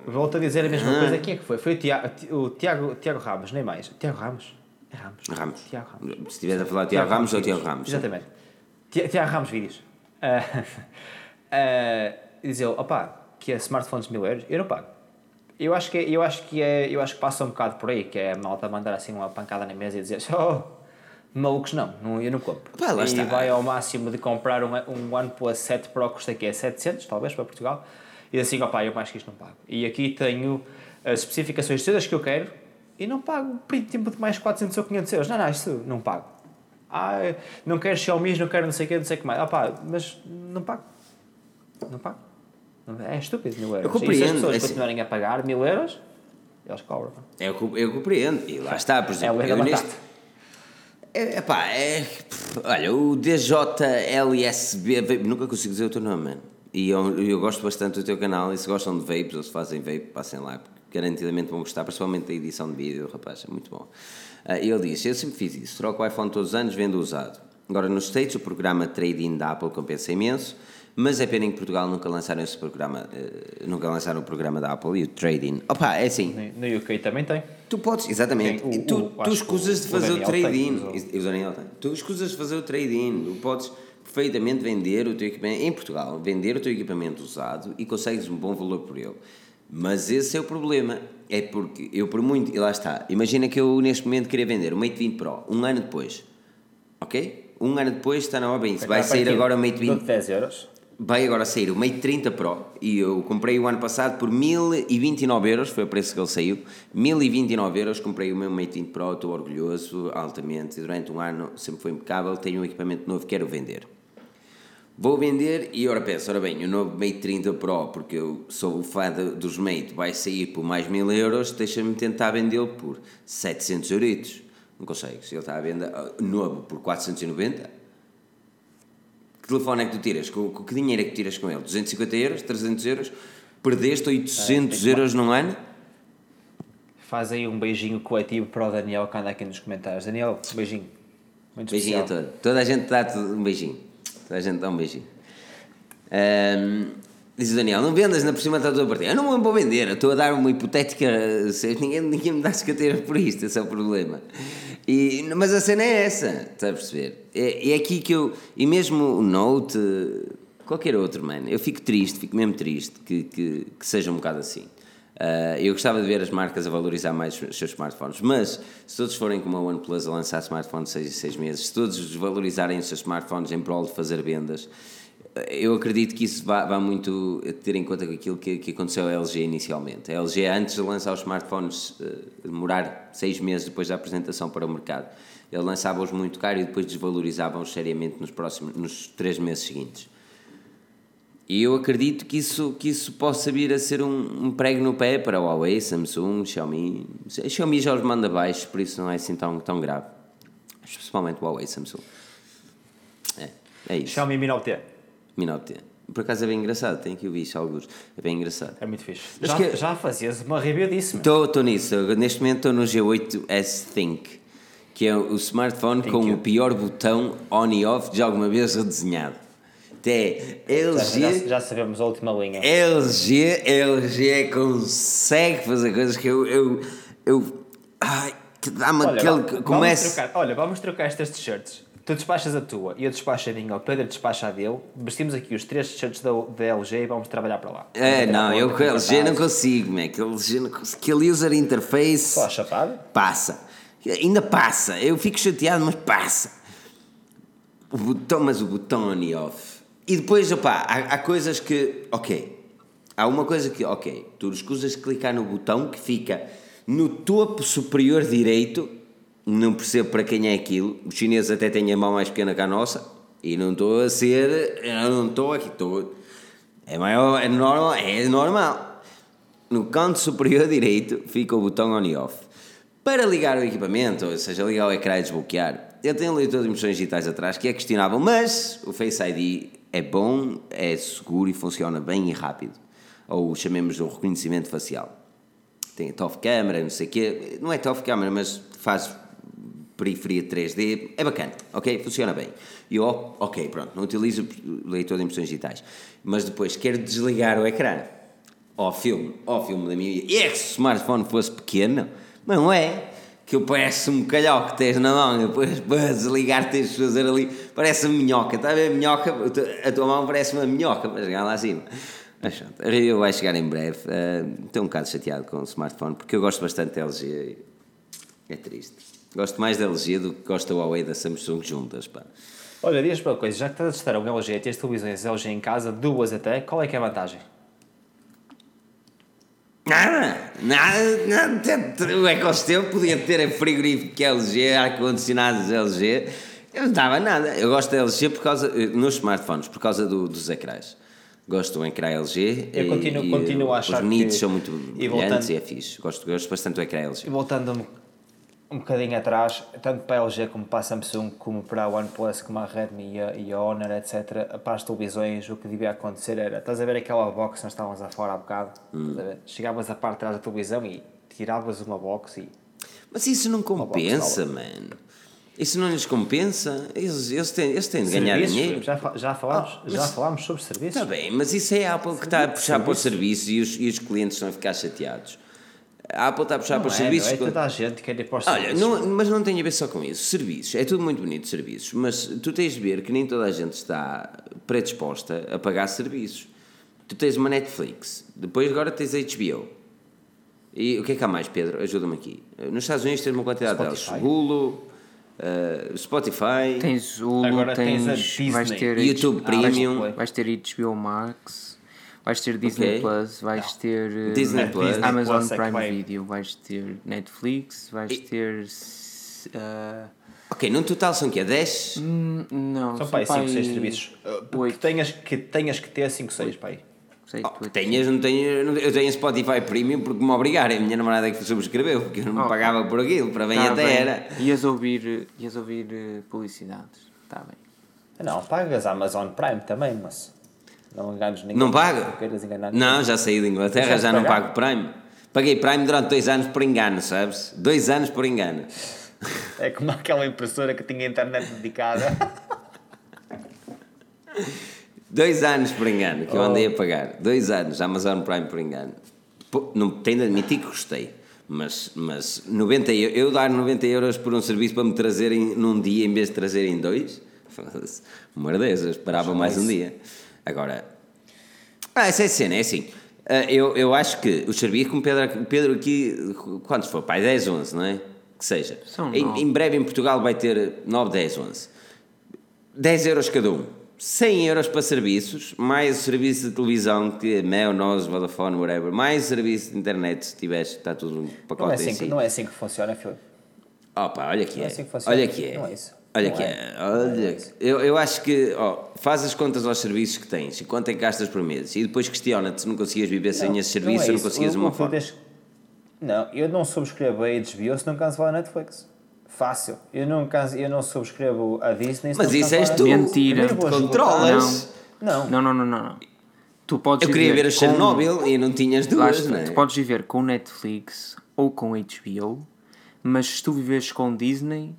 [SPEAKER 3] Volto a dizer a mesma
[SPEAKER 1] Ah.
[SPEAKER 3] coisa. Quem é que foi? Foi o Tiago, o Tiago, Tiago Ramos, nem mais. Tiago Ramos? É Ramos.
[SPEAKER 1] Ramos.
[SPEAKER 3] Tiago Ramos.
[SPEAKER 1] Se estiveres a falar de Tiago Ramos ou
[SPEAKER 3] Vídeos.
[SPEAKER 1] Tiago Ramos.
[SPEAKER 3] Exatamente. Ti- Tiago Ramos Vídeos. Ah, ah, diz ele, opá, que é smartphones de mil euros, eu não pago. Eu acho que, é- eu acho que, é, eu acho que passa um bocado por aí, que é a malta mandar assim uma pancada na mesa e dizer oh, malucos não, não eu não compro.
[SPEAKER 1] Pá,
[SPEAKER 3] e
[SPEAKER 1] está.
[SPEAKER 3] vai ao máximo de comprar um, um OnePlus 7 Pro, custa aqui é 700, talvez, para Portugal, e assim, opá, eu mais que isto não pago. E aqui tenho as especificações todas que eu quero e não pago tempo de mais 400 ou 500 euros. Não, não, isso não pago. Ah, não quero Xiaomi, não quero não sei o que, não sei o que mais. Ah pá, mas não pago. Não pago. É estúpido, mil euros.
[SPEAKER 1] Eu
[SPEAKER 3] e se as
[SPEAKER 1] compreendo,
[SPEAKER 3] pessoas
[SPEAKER 1] é assim.
[SPEAKER 3] continuarem a pagar mil euros, eles cobram.
[SPEAKER 1] É que eu compreendo. E lá está, por
[SPEAKER 3] É
[SPEAKER 1] exemplo,
[SPEAKER 3] o
[SPEAKER 1] eu neste. É, pá, é. Olha, o DJLSB. Nunca consigo dizer o teu nome, mano. E eu, eu gosto bastante do teu canal. E se gostam de vapes ou se fazem vape, passem lá. Porque garantidamente vão gostar, principalmente da edição de vídeo, rapaz. É muito bom. Ah, ele diz: Eu sempre fiz isso. Troco o iPhone todos os anos, vendo usado. Agora nos States, o programa Trade-in da Apple compensa imenso. Mas é pena em que Portugal nunca lançaram esse programa, eh, nunca lançaram o programa da Apple e o Trade-in. Opa, é assim,
[SPEAKER 3] No UK também tem.
[SPEAKER 1] Tu podes, exatamente.
[SPEAKER 3] Tem o-
[SPEAKER 1] tu,
[SPEAKER 3] o-
[SPEAKER 1] tu escusas de
[SPEAKER 3] o
[SPEAKER 1] fazer o trade-in.
[SPEAKER 3] mas
[SPEAKER 1] E o Daniel tem. Tu escusas de fazer o trade-in. Tu podes perfeitamente vender o teu equipamento, em Portugal, vender o teu equipamento usado e consegues um bom valor por ele. Mas esse é o problema. É porque eu, por muito. E lá está. Imagina que eu, neste momento, queria vender o Mate 20 Pro um ano depois. Ok? Um ano depois está na obra. Vai sair agora o Mate 20
[SPEAKER 3] De 10 euros.
[SPEAKER 1] Vai agora sair o Mate 30 Pro e eu comprei o ano passado por 1029 euros, foi o preço que ele saiu. 1029 euros, comprei o meu Mate 20 Pro, estou orgulhoso, altamente. Durante um ano sempre foi impecável. Tenho um equipamento novo, quero vender. Vou vender e ora penso, ora bem, o novo Mate 30 Pro, porque eu sou o fã de- dos Mate, vai sair por mais 1000 euros, deixa-me tentar vendê-lo por 700 euritos. Não consegue, se ele está à venda ah, novo por 490, que telefone é que tu tiras? Com, com que dinheiro é que tiras com ele? 250 euros? 300 euros? Perdeste 800 euros num ano?
[SPEAKER 3] Faz aí um beijinho coletivo para o Daniel que anda aqui nos comentários. Daniel, um beijinho. Muito
[SPEAKER 1] Beijinho a
[SPEAKER 3] especial.
[SPEAKER 1] todos. Toda a gente dá um beijinho. A gente dá um beijinho. Ahm, diz o Daniel, não vendas, na por cima está tudo a partir. Eu não vou vender, eu estou a dar uma hipotética. Ninguém, ninguém me dá escateira por isto, esse é o problema. E, mas a cena é essa, estás a perceber? É, é aqui que eu. E mesmo o Note, qualquer outro, mano, eu fico triste, fico mesmo triste que, que, que seja um bocado assim. Ah, eu gostava de ver as marcas a valorizar mais os seus smartphones, mas se todos forem como a OnePlus a lançar smartphones de 6 em 6 meses, se todos desvalorizarem os seus smartphones em prol de fazer vendas, eu acredito que isso vai, vai muito ter em conta aquilo que, que aconteceu à LG inicialmente. A LG, antes de lançar os smartphones, eh, demorar seis meses depois da apresentação para o mercado, ele lançava-os muito caro e depois desvalorizava-os seriamente nos, próximos, nos três meses seguintes. E eu acredito que isso, que isso possa vir a ser um, um prego no pé para Huawei, Samsung, Xiaomi. A Xiaomi já os manda abaixo, por isso não é assim tão, tão grave. Principalmente o Huawei Samsung. É, é isso.
[SPEAKER 3] Xiaomi Mi 9T.
[SPEAKER 1] Mi 9T. Por acaso é bem engraçado, tenho aqui o bicho, alguns. É bem engraçado.
[SPEAKER 3] É muito fixe.
[SPEAKER 1] Mas
[SPEAKER 3] Já,
[SPEAKER 1] que-
[SPEAKER 3] já fazias uma review disso.
[SPEAKER 1] Estou nisso, neste momento estou no G8S Think, que é o smartphone
[SPEAKER 3] Thank
[SPEAKER 1] com
[SPEAKER 3] you.
[SPEAKER 1] o pior botão on e off de alguma vez redesenhado. Até
[SPEAKER 3] Já,
[SPEAKER 1] LG,
[SPEAKER 3] já- já sabemos a última linha.
[SPEAKER 1] LG, LG consegue fazer coisas que eu. eu, eu ai, que dá-me aquele.
[SPEAKER 3] va-
[SPEAKER 1] que
[SPEAKER 3] vamos
[SPEAKER 1] Começa.
[SPEAKER 3] trocar, olha, vamos trocar estas t-shirts. Tu despachas a tua e eu despacho a minha, o Pedro despacha a dele. Vestimos aqui os três t-shirts da, da LG e vamos trabalhar para lá.
[SPEAKER 1] É, não, eu com a LG não consigo, man. Que LG não consigo. Aquele user interface.
[SPEAKER 3] Só a chapada?
[SPEAKER 1] Passa. Ainda passa. Eu fico chateado, mas passa. O botão, mas o botão on e off. E depois, opá, há, há coisas que. Ok. Há uma coisa que, ok, tu escusas clicar no botão que fica no topo superior direito. Não percebo para quem é aquilo. Os chineses até têm a mão mais pequena que a nossa. E não estou a ser. Eu não estou aqui. Estou. É maior. É normal. É normal. No canto superior direito fica o botão on e off. Para ligar o equipamento, ou seja, ligar o ecrã e desbloquear, tem um leitor de impressões digitais atrás que é questionável, mas o Face ID é bom, é seguro e funciona bem e rápido. Ou chamemos o reconhecimento facial. Tem a TOF câmera, não sei o quê. Não é TOF câmera, mas faz periferia 3D. É bacana, ok? Funciona bem. E eu, ok, pronto, não utilizo leitor de impressões digitais. Mas depois quero desligar o ecrã. Ao filme, ao filme da minha vida. E é que se o smartphone fosse pequeno, não é. Que parece um calhau que tens na mão e depois para desligar tens de fazer ali. Parece uma minhoca, está a ver minhoca? A tua mão parece uma minhoca para chegar lá acima. Mas pronto, a review vai chegar em breve. Ah, Estou um bocado chateado com o smartphone porque eu gosto bastante da LG. É triste. Gosto mais da LG do que gosto da Huawei e da Samsung juntas. Pá.
[SPEAKER 3] Olha, diz-me uma coisa, já que estás a testar um LG, tens televisões LG em casa, duas até, qual é que é a vantagem?
[SPEAKER 1] Nada, nada, nada. O ecossistema podia ter frigorífico LG, ar-condicionados LG. Eu não dava nada. Eu gosto da LG por causa, nos smartphones, por causa do- dos ecrãs. Gosto do ecrã LG.
[SPEAKER 3] Eu
[SPEAKER 1] e-
[SPEAKER 3] continuo-
[SPEAKER 1] e
[SPEAKER 3] continuo a achar
[SPEAKER 1] Os nits são muito
[SPEAKER 3] e
[SPEAKER 1] brilhantes
[SPEAKER 3] voltando-
[SPEAKER 1] e é fixe. Gosto, gosto bastante do ecrã
[SPEAKER 3] E
[SPEAKER 1] LG.
[SPEAKER 3] voltando um, bocadinho atrás, tanto para a LG como para a Samsung, como para a OnePlus, como a Redmi e a, e a Honor, etc., para as televisões, o que devia acontecer era, estás a ver aquela box que nós estávamos a fora há bocado? Ver? Chegavas à parte de trás da televisão e tiravas uma box e...
[SPEAKER 1] Mas isso não compensa, mano. Isso não lhes compensa. Eles, eles, têm, eles têm de ganhar
[SPEAKER 3] Serviços,
[SPEAKER 1] dinheiro.
[SPEAKER 3] Já, já, falámos,
[SPEAKER 1] mas-
[SPEAKER 3] já falámos sobre serviços.
[SPEAKER 1] Está bem, mas isso é a Apple que está a puxar para os serviços e os, e os clientes estão a ficar chateados. A Apple está a puxar
[SPEAKER 3] não
[SPEAKER 1] para os
[SPEAKER 3] é,
[SPEAKER 1] serviços.
[SPEAKER 3] não é toda a gente quer ir para os
[SPEAKER 1] Olha,
[SPEAKER 3] serviços.
[SPEAKER 1] não- mas não tem a ver só com isso. Serviços, é tudo muito bonito, serviços, mas tu tens de ver que nem toda a gente está predisposta a pagar serviços. Tu tens uma Netflix, depois agora tens a HBO. E o que é que há mais, Pedro? Ajuda-me aqui. Nos Estados Unidos tens uma quantidade delas.
[SPEAKER 3] Spotify.
[SPEAKER 1] Hulu, eh, Spotify.
[SPEAKER 2] Tens Hulu,
[SPEAKER 3] Agora tens
[SPEAKER 2] tens,
[SPEAKER 3] a Disney.
[SPEAKER 2] vais ter
[SPEAKER 1] YouTube Premium.
[SPEAKER 2] vais, ter HBO Max, vais ter Disney
[SPEAKER 1] Ok.
[SPEAKER 2] Plus, vais ter eh,
[SPEAKER 1] Disney Plus.
[SPEAKER 2] Amazon
[SPEAKER 3] Plus é
[SPEAKER 2] Prime
[SPEAKER 3] vai-
[SPEAKER 2] Video, vais ter Netflix, vais
[SPEAKER 1] E-
[SPEAKER 2] ter ah,
[SPEAKER 1] Ok, no total são o quê? 10?
[SPEAKER 2] hum, não,
[SPEAKER 3] São para aí 5, 6
[SPEAKER 2] pai
[SPEAKER 3] serviços. Que
[SPEAKER 2] oito.
[SPEAKER 3] tenhas, que tenhas que ter 5, 6 para aí.
[SPEAKER 2] sei,
[SPEAKER 1] Oh, tenhas, não tenho, não- eu tenho Spotify Premium porque me obrigaram. A minha namorada é que subscreveu, porque eu não
[SPEAKER 2] Oh.
[SPEAKER 1] pagava por aquilo. Para bem
[SPEAKER 2] Tá
[SPEAKER 1] até
[SPEAKER 2] bem.
[SPEAKER 1] era.
[SPEAKER 2] Ias ouvir, ias ouvir eh, publicidades, está bem.
[SPEAKER 3] Não, pagas a Amazon Prime também, mas. Não enganes ninguém.
[SPEAKER 1] Não paga?
[SPEAKER 3] Não
[SPEAKER 1] já saí da Inglaterra, já não pago Prime. Paguei Prime durante dois anos por engano, sabes? Dois anos por engano.
[SPEAKER 3] É como aquela impressora que tinha internet dedicada.
[SPEAKER 1] Dois anos por engano que eu andei a pagar. Dois anos, Amazon Prime por engano. Não, tenho de admitir que gostei. Mas, mas 90, eu, eu dar 90 euros por um serviço para me trazerem num dia em vez de trazerem dois, mordeza, esperava mais um dia. Agora, ah, essa é a cena, é assim. ah, eu, eu acho que o serviço, como o Pedro, Pedro aqui, quantos foi? Pai, 10, 11, não é? Que seja.
[SPEAKER 2] São
[SPEAKER 1] Em, em breve em Portugal vai ter 9, 10, 11. 10 euros cada um. 100 euros para serviços, mais o serviço de televisão, que é Mel, Nós, Vodafone, whatever, mais o serviço de internet, se tiveres, está tudo um
[SPEAKER 3] Não
[SPEAKER 1] pacote
[SPEAKER 3] é,
[SPEAKER 1] em
[SPEAKER 3] assim,
[SPEAKER 1] si.
[SPEAKER 3] que- não é assim que funciona, Filipe.
[SPEAKER 1] Opa, olha que
[SPEAKER 3] Não é
[SPEAKER 1] é.
[SPEAKER 3] assim que funciona.
[SPEAKER 1] olha que é.
[SPEAKER 3] Não é isso.
[SPEAKER 1] Olha
[SPEAKER 3] Não
[SPEAKER 1] que
[SPEAKER 3] é.
[SPEAKER 1] é. Olha. Eu, eu acho que, ó, faz as contas aos serviços que tens e quanto é que gastas por mês e depois questiona-te se não conseguias viver sem esse serviço
[SPEAKER 3] é
[SPEAKER 1] ou não
[SPEAKER 3] isso.
[SPEAKER 1] conseguias uma forma.
[SPEAKER 3] Não, eu não subscrevo a HBO se não cancelar a Netflix. Fácil. Eu não, canso, eu não subscrevo a Disney se
[SPEAKER 1] Mas
[SPEAKER 3] não
[SPEAKER 1] isso és
[SPEAKER 3] a
[SPEAKER 1] tu.
[SPEAKER 3] Netflix.
[SPEAKER 2] Mentira.
[SPEAKER 1] Controlas.
[SPEAKER 3] Não.
[SPEAKER 2] Não, não, não, não. não. Tu podes
[SPEAKER 1] Eu queria
[SPEAKER 2] viver
[SPEAKER 1] ver
[SPEAKER 2] com-
[SPEAKER 1] Chernobyl e não tinhas duas, não é?
[SPEAKER 2] Tu podes viver com Netflix ou com HBO, mas se tu viveres com Disney,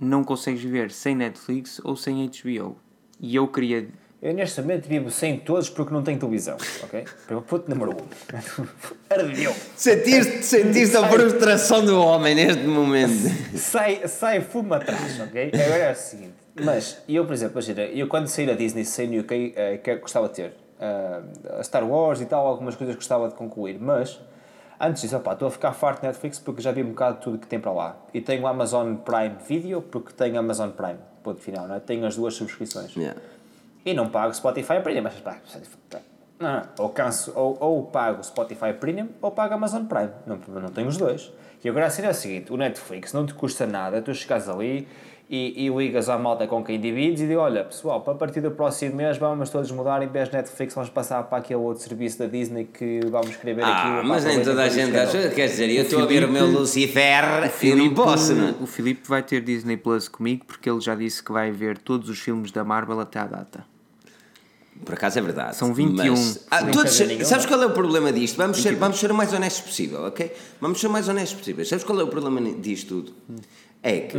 [SPEAKER 2] não consegues viver sem Netflix ou sem HBO. E eu queria.
[SPEAKER 3] Eu neste momento vivo sem todos porque não tenho televisão, ok? Pelo ponto número um. Ardeu.
[SPEAKER 1] Sentiste, sentiste a frustração do homem neste momento.
[SPEAKER 3] Sai, sai fumo atrás, ok? Agora é o seguinte. Mas eu, por exemplo, imagina, eu quando saí da Disney, saí no UK, eh, que gostava de ter a Star Wars e tal, algumas coisas que gostava de concluir, mas antes disso, opá, estou a ficar farto de Netflix porque já vi um bocado tudo que tem para lá. E tenho o Amazon Prime Video porque tenho Amazon Prime, ponto final, não é? Tenho as duas subscrições.
[SPEAKER 1] Yeah.
[SPEAKER 3] E não pago Spotify Premium, mas pá, não, não. Ou, canso, ou, ou pago Spotify Premium ou pago Amazon Prime. Não, não tenho os dois. E agora a cena é o seguinte: o Netflix não te custa nada, tu chegas ali e, e ligas à malta com quem divides e diz: Olha, pessoal, para a partir do próximo mês vamos todos mudar, em vez de Netflix, vamos passar para aquele outro serviço da Disney que vamos escrever aquilo.
[SPEAKER 1] Ah,
[SPEAKER 3] pá,
[SPEAKER 1] mas nem toda a gente
[SPEAKER 3] canais."
[SPEAKER 1] acha. Quer dizer, eu estou a ver o meu
[SPEAKER 2] Filipe-
[SPEAKER 1] Lucifer e não posso, não é?
[SPEAKER 2] o Filipe vai ter Disney Plus comigo porque ele já disse que vai ver todos os filmes da Marvel até à data.
[SPEAKER 1] Por acaso é verdade.
[SPEAKER 2] São 21.
[SPEAKER 1] Mas, ah, todos, sabes qual é o problema disto? Vamos ser, vamos ser o mais honestos possível, ok? Vamos ser o mais honestos possível. Sabes qual é o problema disto tudo? É que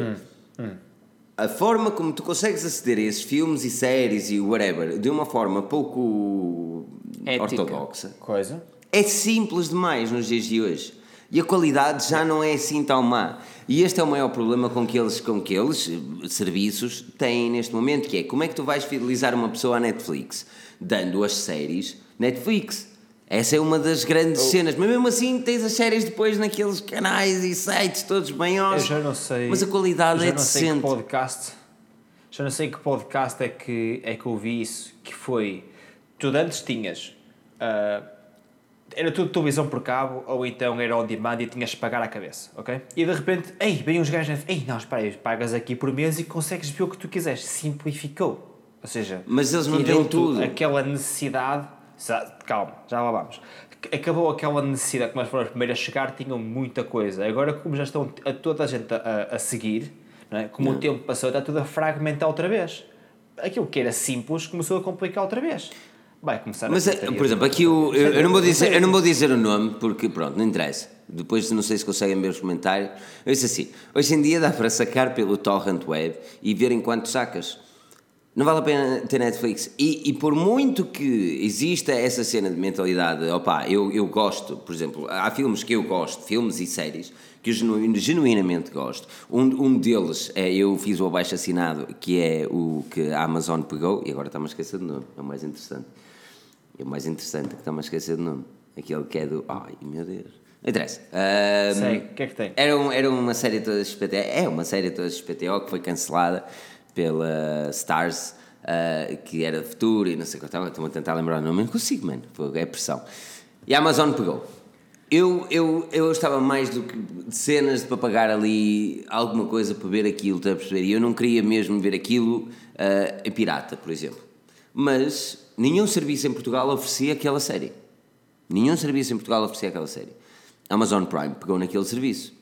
[SPEAKER 1] a forma como tu consegues aceder a esses filmes e séries e whatever de uma forma pouco
[SPEAKER 2] Ética.
[SPEAKER 1] ortodoxa
[SPEAKER 3] Coisa.
[SPEAKER 1] é simples demais nos dias de hoje. E a qualidade já não é assim tão má. E este é o maior problema com que eles, com que eles eh, serviços têm neste momento, que é como é que tu vais fidelizar uma pessoa à Netflix? Dando as séries Netflix. Essa é uma das grandes cenas. Mas mesmo assim tens as séries depois naqueles canais e sites todos bem
[SPEAKER 3] Eu já não sei.
[SPEAKER 1] Mas a qualidade
[SPEAKER 3] já
[SPEAKER 1] é
[SPEAKER 3] não sei que
[SPEAKER 1] decente.
[SPEAKER 3] podcast. Já não sei que podcast é que, é que eu vi isso. Que foi. Tu antes tinhas. ah, era tudo televisão por cabo ou então era on demand e tinhas de pagar à cabeça, ok? E de repente, ei, vem uns gajos. Ei, não, espera aí, pagas aqui por mês e consegues ver o que tu quiseres. Simplificou. Ou seja,
[SPEAKER 1] Mas eles não
[SPEAKER 3] tirou-te
[SPEAKER 1] tudo.
[SPEAKER 3] Aquela necessidade. Calma, já lá vamos. Acabou aquela necessidade que nós fomos os primeiros a chegar, tinham muita coisa. Agora, como já estão a toda a gente a, a seguir, não é? como o tempo passou, está tudo a fragmentar outra vez. Aquilo que era simples começou a complicar outra vez. Vai começar
[SPEAKER 1] Mas,
[SPEAKER 3] a
[SPEAKER 1] eh, por exemplo, aqui o, eu, eu não vou dizer, eu não vou dizer o nome porque, pronto, não interessa. Depois não sei se conseguem ver os comentários. Eu disse assim: hoje em dia dá para sacar pelo torrent web e ver enquanto sacas. Não vale a pena ter Netflix. E, e por muito que exista essa cena de mentalidade, opá, eu, eu gosto, por exemplo, há filmes que eu gosto, filmes e séries, que eu genu- genuinamente gosto. Um, um deles é, eu fiz o abaixo assinado, que é o que a Amazon pegou, e agora está-me a esquecer do nome, é o mais interessante. É o mais interessante que está-me a esquecer do nome. Aquele que é do. Ai meu Deus. Não interessa. Ahm,
[SPEAKER 3] Sei, o que é que tem?
[SPEAKER 1] Era, um, era uma série toda XPTO. É uma série toda XPTO que foi cancelada pela Stars, ah, que era de futuro e não sei o que. Estava estou-me a tentar lembrar o nome, não consigo, mano. É pressão. E a Amazon pegou. Eu, eu, eu estava mais do que de cenas de para pagar ali alguma coisa para ver aquilo, estás a perceber? E eu não queria mesmo ver aquilo em pirata, por exemplo. Mas nenhum serviço em Portugal oferecia aquela série. Nenhum serviço em Portugal oferecia aquela série. Amazon Prime pegou naquele serviço.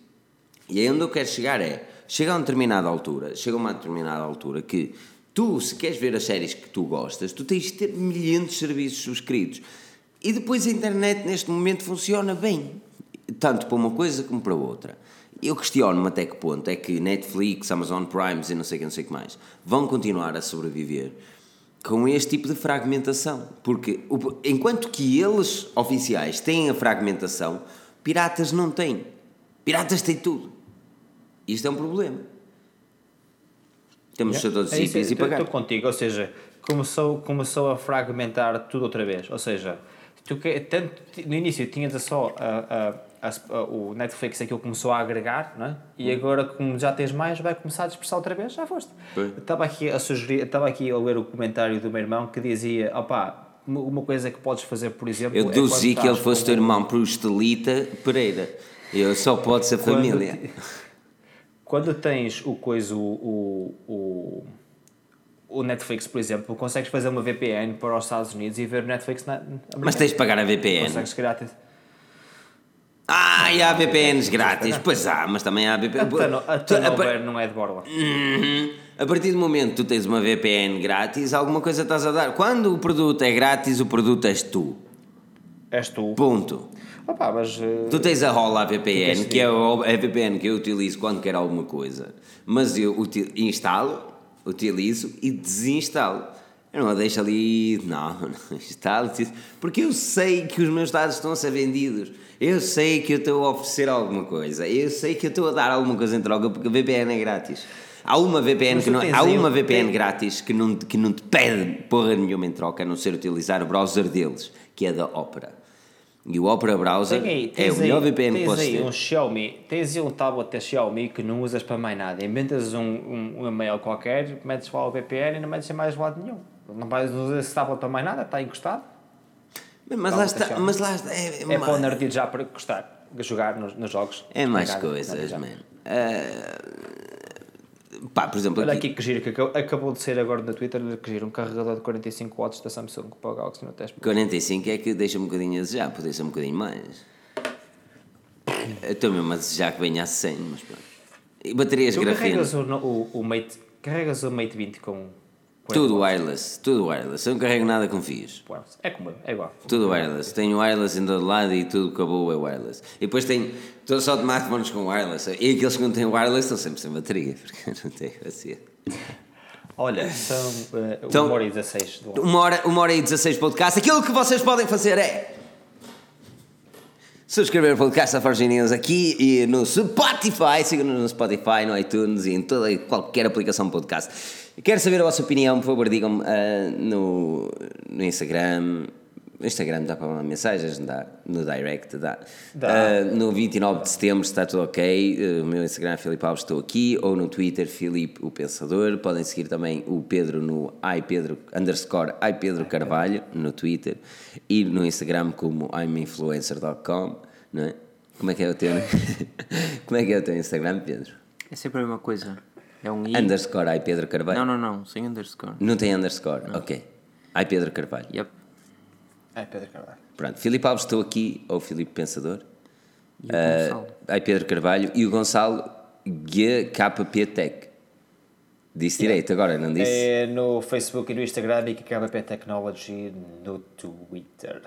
[SPEAKER 1] E aí onde eu quero chegar é, chega a uma determinada altura, chega a uma determinada altura que Tu, se queres ver as séries que tu gostas, tu tens de ter milhares de serviços subscritos. E depois a internet neste momento funciona bem, tanto para uma coisa como para outra. Eu questiono-me até que ponto é que Netflix, Amazon Prime e não sei o sei que mais vão continuar a sobreviver com este tipo de fragmentação. Porque enquanto que eles, oficiais, têm a fragmentação, piratas não têm. Piratas têm tudo. Isto é um problema. Temos os todos
[SPEAKER 3] É isso,
[SPEAKER 1] IPs e pagar.
[SPEAKER 3] Estou contigo, ou seja, começou, começou a fragmentar tudo outra vez. Ou seja, tu que, tanto, no início tinhas só a, a, a- o Netflix, aquilo começou a agregar, não é? E agora, como já tens mais, vai começar a dispersar outra vez, já foste. Estava aqui a sugerir, estava aqui a ler o comentário do meu irmão que dizia: opá, uma- coisa que podes fazer, por exemplo.
[SPEAKER 1] Eu
[SPEAKER 3] é
[SPEAKER 1] deduzi
[SPEAKER 3] quando
[SPEAKER 1] que ele fosse teu
[SPEAKER 3] o-
[SPEAKER 1] irmão por Estelita Pereira. Eu só pode ser família.
[SPEAKER 3] Quando tens o coisa, o, o, o, o Netflix, por exemplo, consegues fazer uma VPN para os Estados Unidos e ver Netflix na.
[SPEAKER 1] Mas tens de pagar a VPN.
[SPEAKER 3] Consegues grátis.
[SPEAKER 1] Ah, e há VPNs grátis. Pois há, mas também há VPN.
[SPEAKER 3] A Tunnel- a
[SPEAKER 1] Tu- a par-
[SPEAKER 3] Tunnelbear não é de borla.
[SPEAKER 1] Uhum. A partir do momento que tu tens uma VPN grátis, alguma coisa estás a dar. Quando o produto é grátis, o produto és tu.
[SPEAKER 3] És tu.
[SPEAKER 1] Ponto.
[SPEAKER 3] Opa, mas. eh,
[SPEAKER 1] Tu tens a Rola VPN, que é a VPN que eu utilizo quando quero alguma coisa, mas eu uti- instalo, utilizo e desinstalo. Eu não a deixo ali, não, não instalo, porque eu sei que os meus dados estão a ser vendidos. Eu sei que eu estou a oferecer alguma coisa. Eu sei que eu estou a dar alguma coisa em troca porque a VPN é grátis. Há uma VPN,
[SPEAKER 3] Mas
[SPEAKER 1] que não,
[SPEAKER 3] tens
[SPEAKER 1] há uma
[SPEAKER 3] um-
[SPEAKER 1] VPN
[SPEAKER 3] tem-
[SPEAKER 1] grátis que não, te- que não te pede porra nenhuma em troca, a não ser utilizar o browser deles, que é da Opera. E o Opera Browser
[SPEAKER 3] aí,
[SPEAKER 1] é o melhor
[SPEAKER 3] aí,
[SPEAKER 1] VPN que podes
[SPEAKER 3] aí
[SPEAKER 1] ter.
[SPEAKER 3] um Xiaomi, tens aí um tablet da Xiaomi que não usas para mais nada. Inventas um, um, um e-mail qualquer, metes lá o VPN e não metes em mais lado nenhum. Não vais usar esse tablet para mais nada, está encostado.
[SPEAKER 1] Mas lá está, mas lá está. É,
[SPEAKER 3] É para o já para gostar, de jogar nos, nos jogos.
[SPEAKER 1] é mais
[SPEAKER 3] Jogar,
[SPEAKER 1] coisas,
[SPEAKER 3] nerdido já.
[SPEAKER 1] man. Ah, pá, por exemplo,
[SPEAKER 3] Olha
[SPEAKER 1] aqui,
[SPEAKER 3] aqui que giro, que acabou- de ser agora no Twitter, que giro, um carregador de 45 watts da Samsung para o Galaxy Note 10 Plus.
[SPEAKER 1] 45 é que deixa um bocadinho a desejar, podia ser um bocadinho mais. Eu Estou mesmo a desejar que venha a 100, mas pronto. E baterias grafeno.
[SPEAKER 3] carregas o, o, o Mate, carregas o Mate 20 com... 40
[SPEAKER 1] Tudo wireless, tudo wireless. Eu não carrego nada com fios.
[SPEAKER 3] É como eu, é igual.
[SPEAKER 1] Tudo wireless. Tenho wireless em todo lado e tudo acabou é wireless. E depois tenho estou só de smartphones com wireless. E aqueles que não têm wireless estão sempre sem bateria, porque não tenho bacia.
[SPEAKER 3] Olha, são uh,
[SPEAKER 1] Então-
[SPEAKER 3] 1 hora e 16 do ano.
[SPEAKER 1] Uma hora, uma hora e 16 podcast. Aquilo que vocês podem fazer é subscrever o podcast da Forge News aqui e no Spotify. Sigam-nos no Spotify, no iTunes e em toda e qualquer aplicação de podcast. Quero saber a vossa opinião, por favor, digam-me ah, no, no Instagram. No Instagram dá para mandar mensagens, não dá? No direct dá.
[SPEAKER 3] Dá.
[SPEAKER 1] Ah, no 29 de setembro está tudo ok. Uh, O meu Instagram é Filipe Alves, estou aqui. Ou no Twitter, Filipe o Pensador. Podem seguir também o Pedro no iPedro underscore iPedro Carvalho no Twitter. E no Instagram como I'mInfluencer.com, não é? Como é que é o teu? Como é que é o teu Instagram, Pedro?
[SPEAKER 2] É sempre a mesma coisa. É um i.
[SPEAKER 1] Underscore iPedro Carvalho?
[SPEAKER 2] Não, não, não, sem underscore.
[SPEAKER 1] Não tem underscore, ok. iPedro Carvalho.
[SPEAKER 2] Yep.
[SPEAKER 3] É Pedro Carvalho.
[SPEAKER 1] Pronto, Filipe Alves, estou aqui, ou Filipe Pensador.
[SPEAKER 2] E o Gonçalo.
[SPEAKER 1] Ai Pedro Carvalho e o Gonçalo GKP Tech. Disse direito agora, não disse?
[SPEAKER 3] É no Facebook e no Instagram e KBP Technology no Twitter.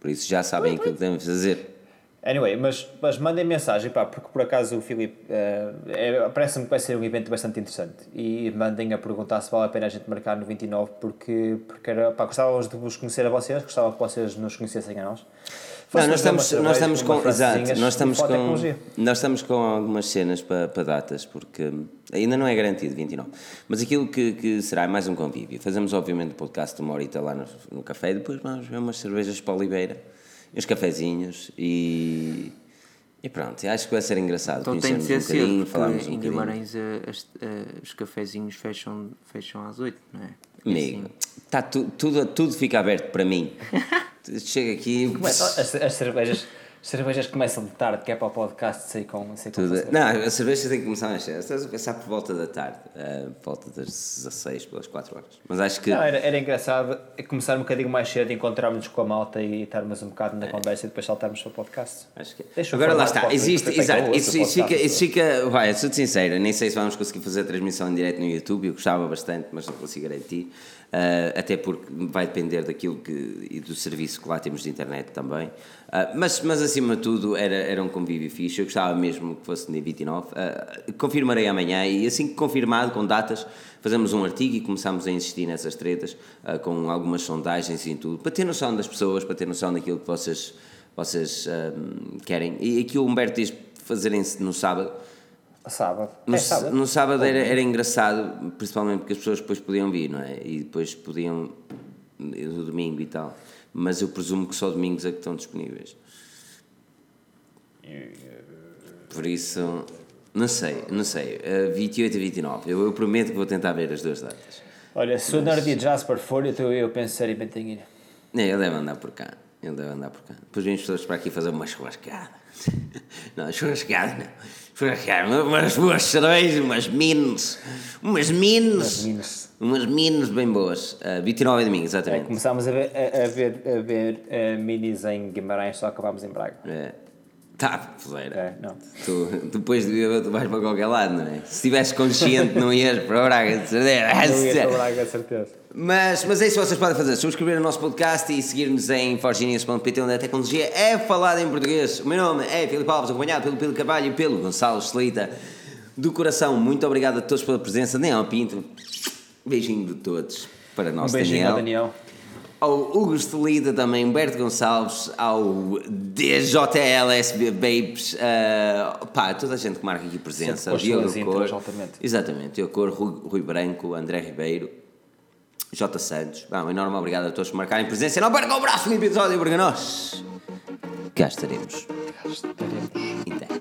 [SPEAKER 1] Por isso já sabem aquilo que devem fazer.
[SPEAKER 3] Anyway, mas, mas mandem mensagem, pá, porque por acaso o Filipe eh, é, parece-me que vai ser um evento bastante interessante. E mandem a perguntar se vale a pena a gente marcar no 29, porque, porque era, pá, gostávamos de vos conhecer a vocês, gostava que vocês nos conhecessem a nós.
[SPEAKER 1] Não, nós estamos, nós estamos com. Exato, nós estamos
[SPEAKER 3] falar
[SPEAKER 1] com. Nós estamos com algumas cenas para, para datas, porque ainda não é garantido 29. Mas aquilo que, que será é mais um convívio. Fazemos, obviamente, o podcast de uma horita lá no, no café e depois vamos ver umas cervejas para a Oliveira, uns cafezinhos e. E pronto, acho que vai ser engraçado.
[SPEAKER 2] Então tem de
[SPEAKER 1] conhecermos
[SPEAKER 2] ser
[SPEAKER 1] um bocadinho,
[SPEAKER 2] cedo,
[SPEAKER 1] falarmos
[SPEAKER 2] porque
[SPEAKER 1] um
[SPEAKER 2] em. Guimarães eh, as- eh, os cafezinhos fecham, fecham às 8, não é? E
[SPEAKER 1] Amigo,
[SPEAKER 2] assim,
[SPEAKER 1] tá tu, tudo, tudo fica aberto para mim. Chega aqui.
[SPEAKER 3] Como é, as, as cervejas, cervejas começam de tarde, que é para o podcast sair com, sair com
[SPEAKER 1] Tudo-. Não, a cerveja tem que começar mais cedo. Estás a pensar por volta da tarde, eh, por volta das 16, pelas 4 horas. Mas acho que.
[SPEAKER 3] Não, era, era engraçado começar um bocadinho mais cedo, encontrarmos-nos com a malta e estarmos um bocado na conversa e depois saltarmos para o podcast.
[SPEAKER 1] Acho que...
[SPEAKER 3] Deixa o
[SPEAKER 1] Agora lá está, existe, exato, isso, isso fica, isso fica, vai, sou-te sincero, nem sei se vamos conseguir fazer a transmissão em direto no YouTube, eu gostava bastante, mas não consigo garantir, Ah, até porque vai depender daquilo que, e do serviço que lá temos de internet também, Ah, mas, mas acima de tudo era, era um convívio fixe, eu gostava mesmo que fosse dia 29, Ah, confirmarei amanhã e assim que confirmado, com datas, fazemos um artigo e começamos a insistir nessas tretas, ah, com algumas sondagens e tudo, para ter noção das pessoas, para ter noção daquilo que vocês vocês querem. E aqui o Humberto diz fazerem-se no sábado.
[SPEAKER 3] Sábado.
[SPEAKER 1] No,
[SPEAKER 3] é sábado.
[SPEAKER 1] no sábado era, era engraçado, principalmente porque as pessoas depois podiam vir, não é? E depois podiam. no domingo e tal. Mas eu presumo que só domingos é que estão disponíveis. Por isso. Não sei, não sei. Ah, 28 e 29. Eu, eu prometo que vou tentar ver as duas datas.
[SPEAKER 3] Olha, se o Nerdy Jasper for, então eu penso seriamente em ir.
[SPEAKER 1] É, ele deve andar por cá. Ele deve andar por cá. Depois vêm as pessoas para aqui fazer uma churrascada. Não, churrascada não. Umas boas cervejas, umas minos. Umas minos. Umas minos bem boas. Uh, 29 é domingo,
[SPEAKER 3] É,
[SPEAKER 1] exatamente.
[SPEAKER 3] começámos a ver, a, a ver, a ver eh, minis em Guimarães, só acabámos em Braga.
[SPEAKER 1] É. Tá, fodeira.
[SPEAKER 3] É, não.
[SPEAKER 1] Tu, depois de beber, tu vais para qualquer lado, não é? Se estivesse consciente, não ias para Braga, de
[SPEAKER 3] Não ia para
[SPEAKER 1] certeza.
[SPEAKER 3] Braga, certeza.
[SPEAKER 1] Mas, mas é isso que vocês podem fazer. Subscrever o nosso podcast e seguir-nos em forgenius.pt, onde a tecnologia é falada em português. O meu nome é Filipe Alves, acompanhado pelo Pedro Carvalho e pelo Gonçalo Celita. Do coração, muito obrigado a todos pela presença. Daniel Pinto, beijinho de todos para
[SPEAKER 3] Um
[SPEAKER 1] nós,
[SPEAKER 3] beijinho
[SPEAKER 1] Daniel.
[SPEAKER 3] Daniel.
[SPEAKER 1] Ao Hugo Estelida, também Humberto Gonçalves, ao DJLSB Babes, uh, pá, toda a gente que marca aqui presença,
[SPEAKER 3] as
[SPEAKER 1] Diogo Cor,
[SPEAKER 3] altamente.
[SPEAKER 1] exatamente, Diogo Cor, Rui, Rui Branco, André Ribeiro, J. Santos. Bom, um enorme obrigado a todos por marcarem presença. Não percam o próximo episódio, porque nós cá estaremos.
[SPEAKER 3] Cá estaremos.
[SPEAKER 1] Então.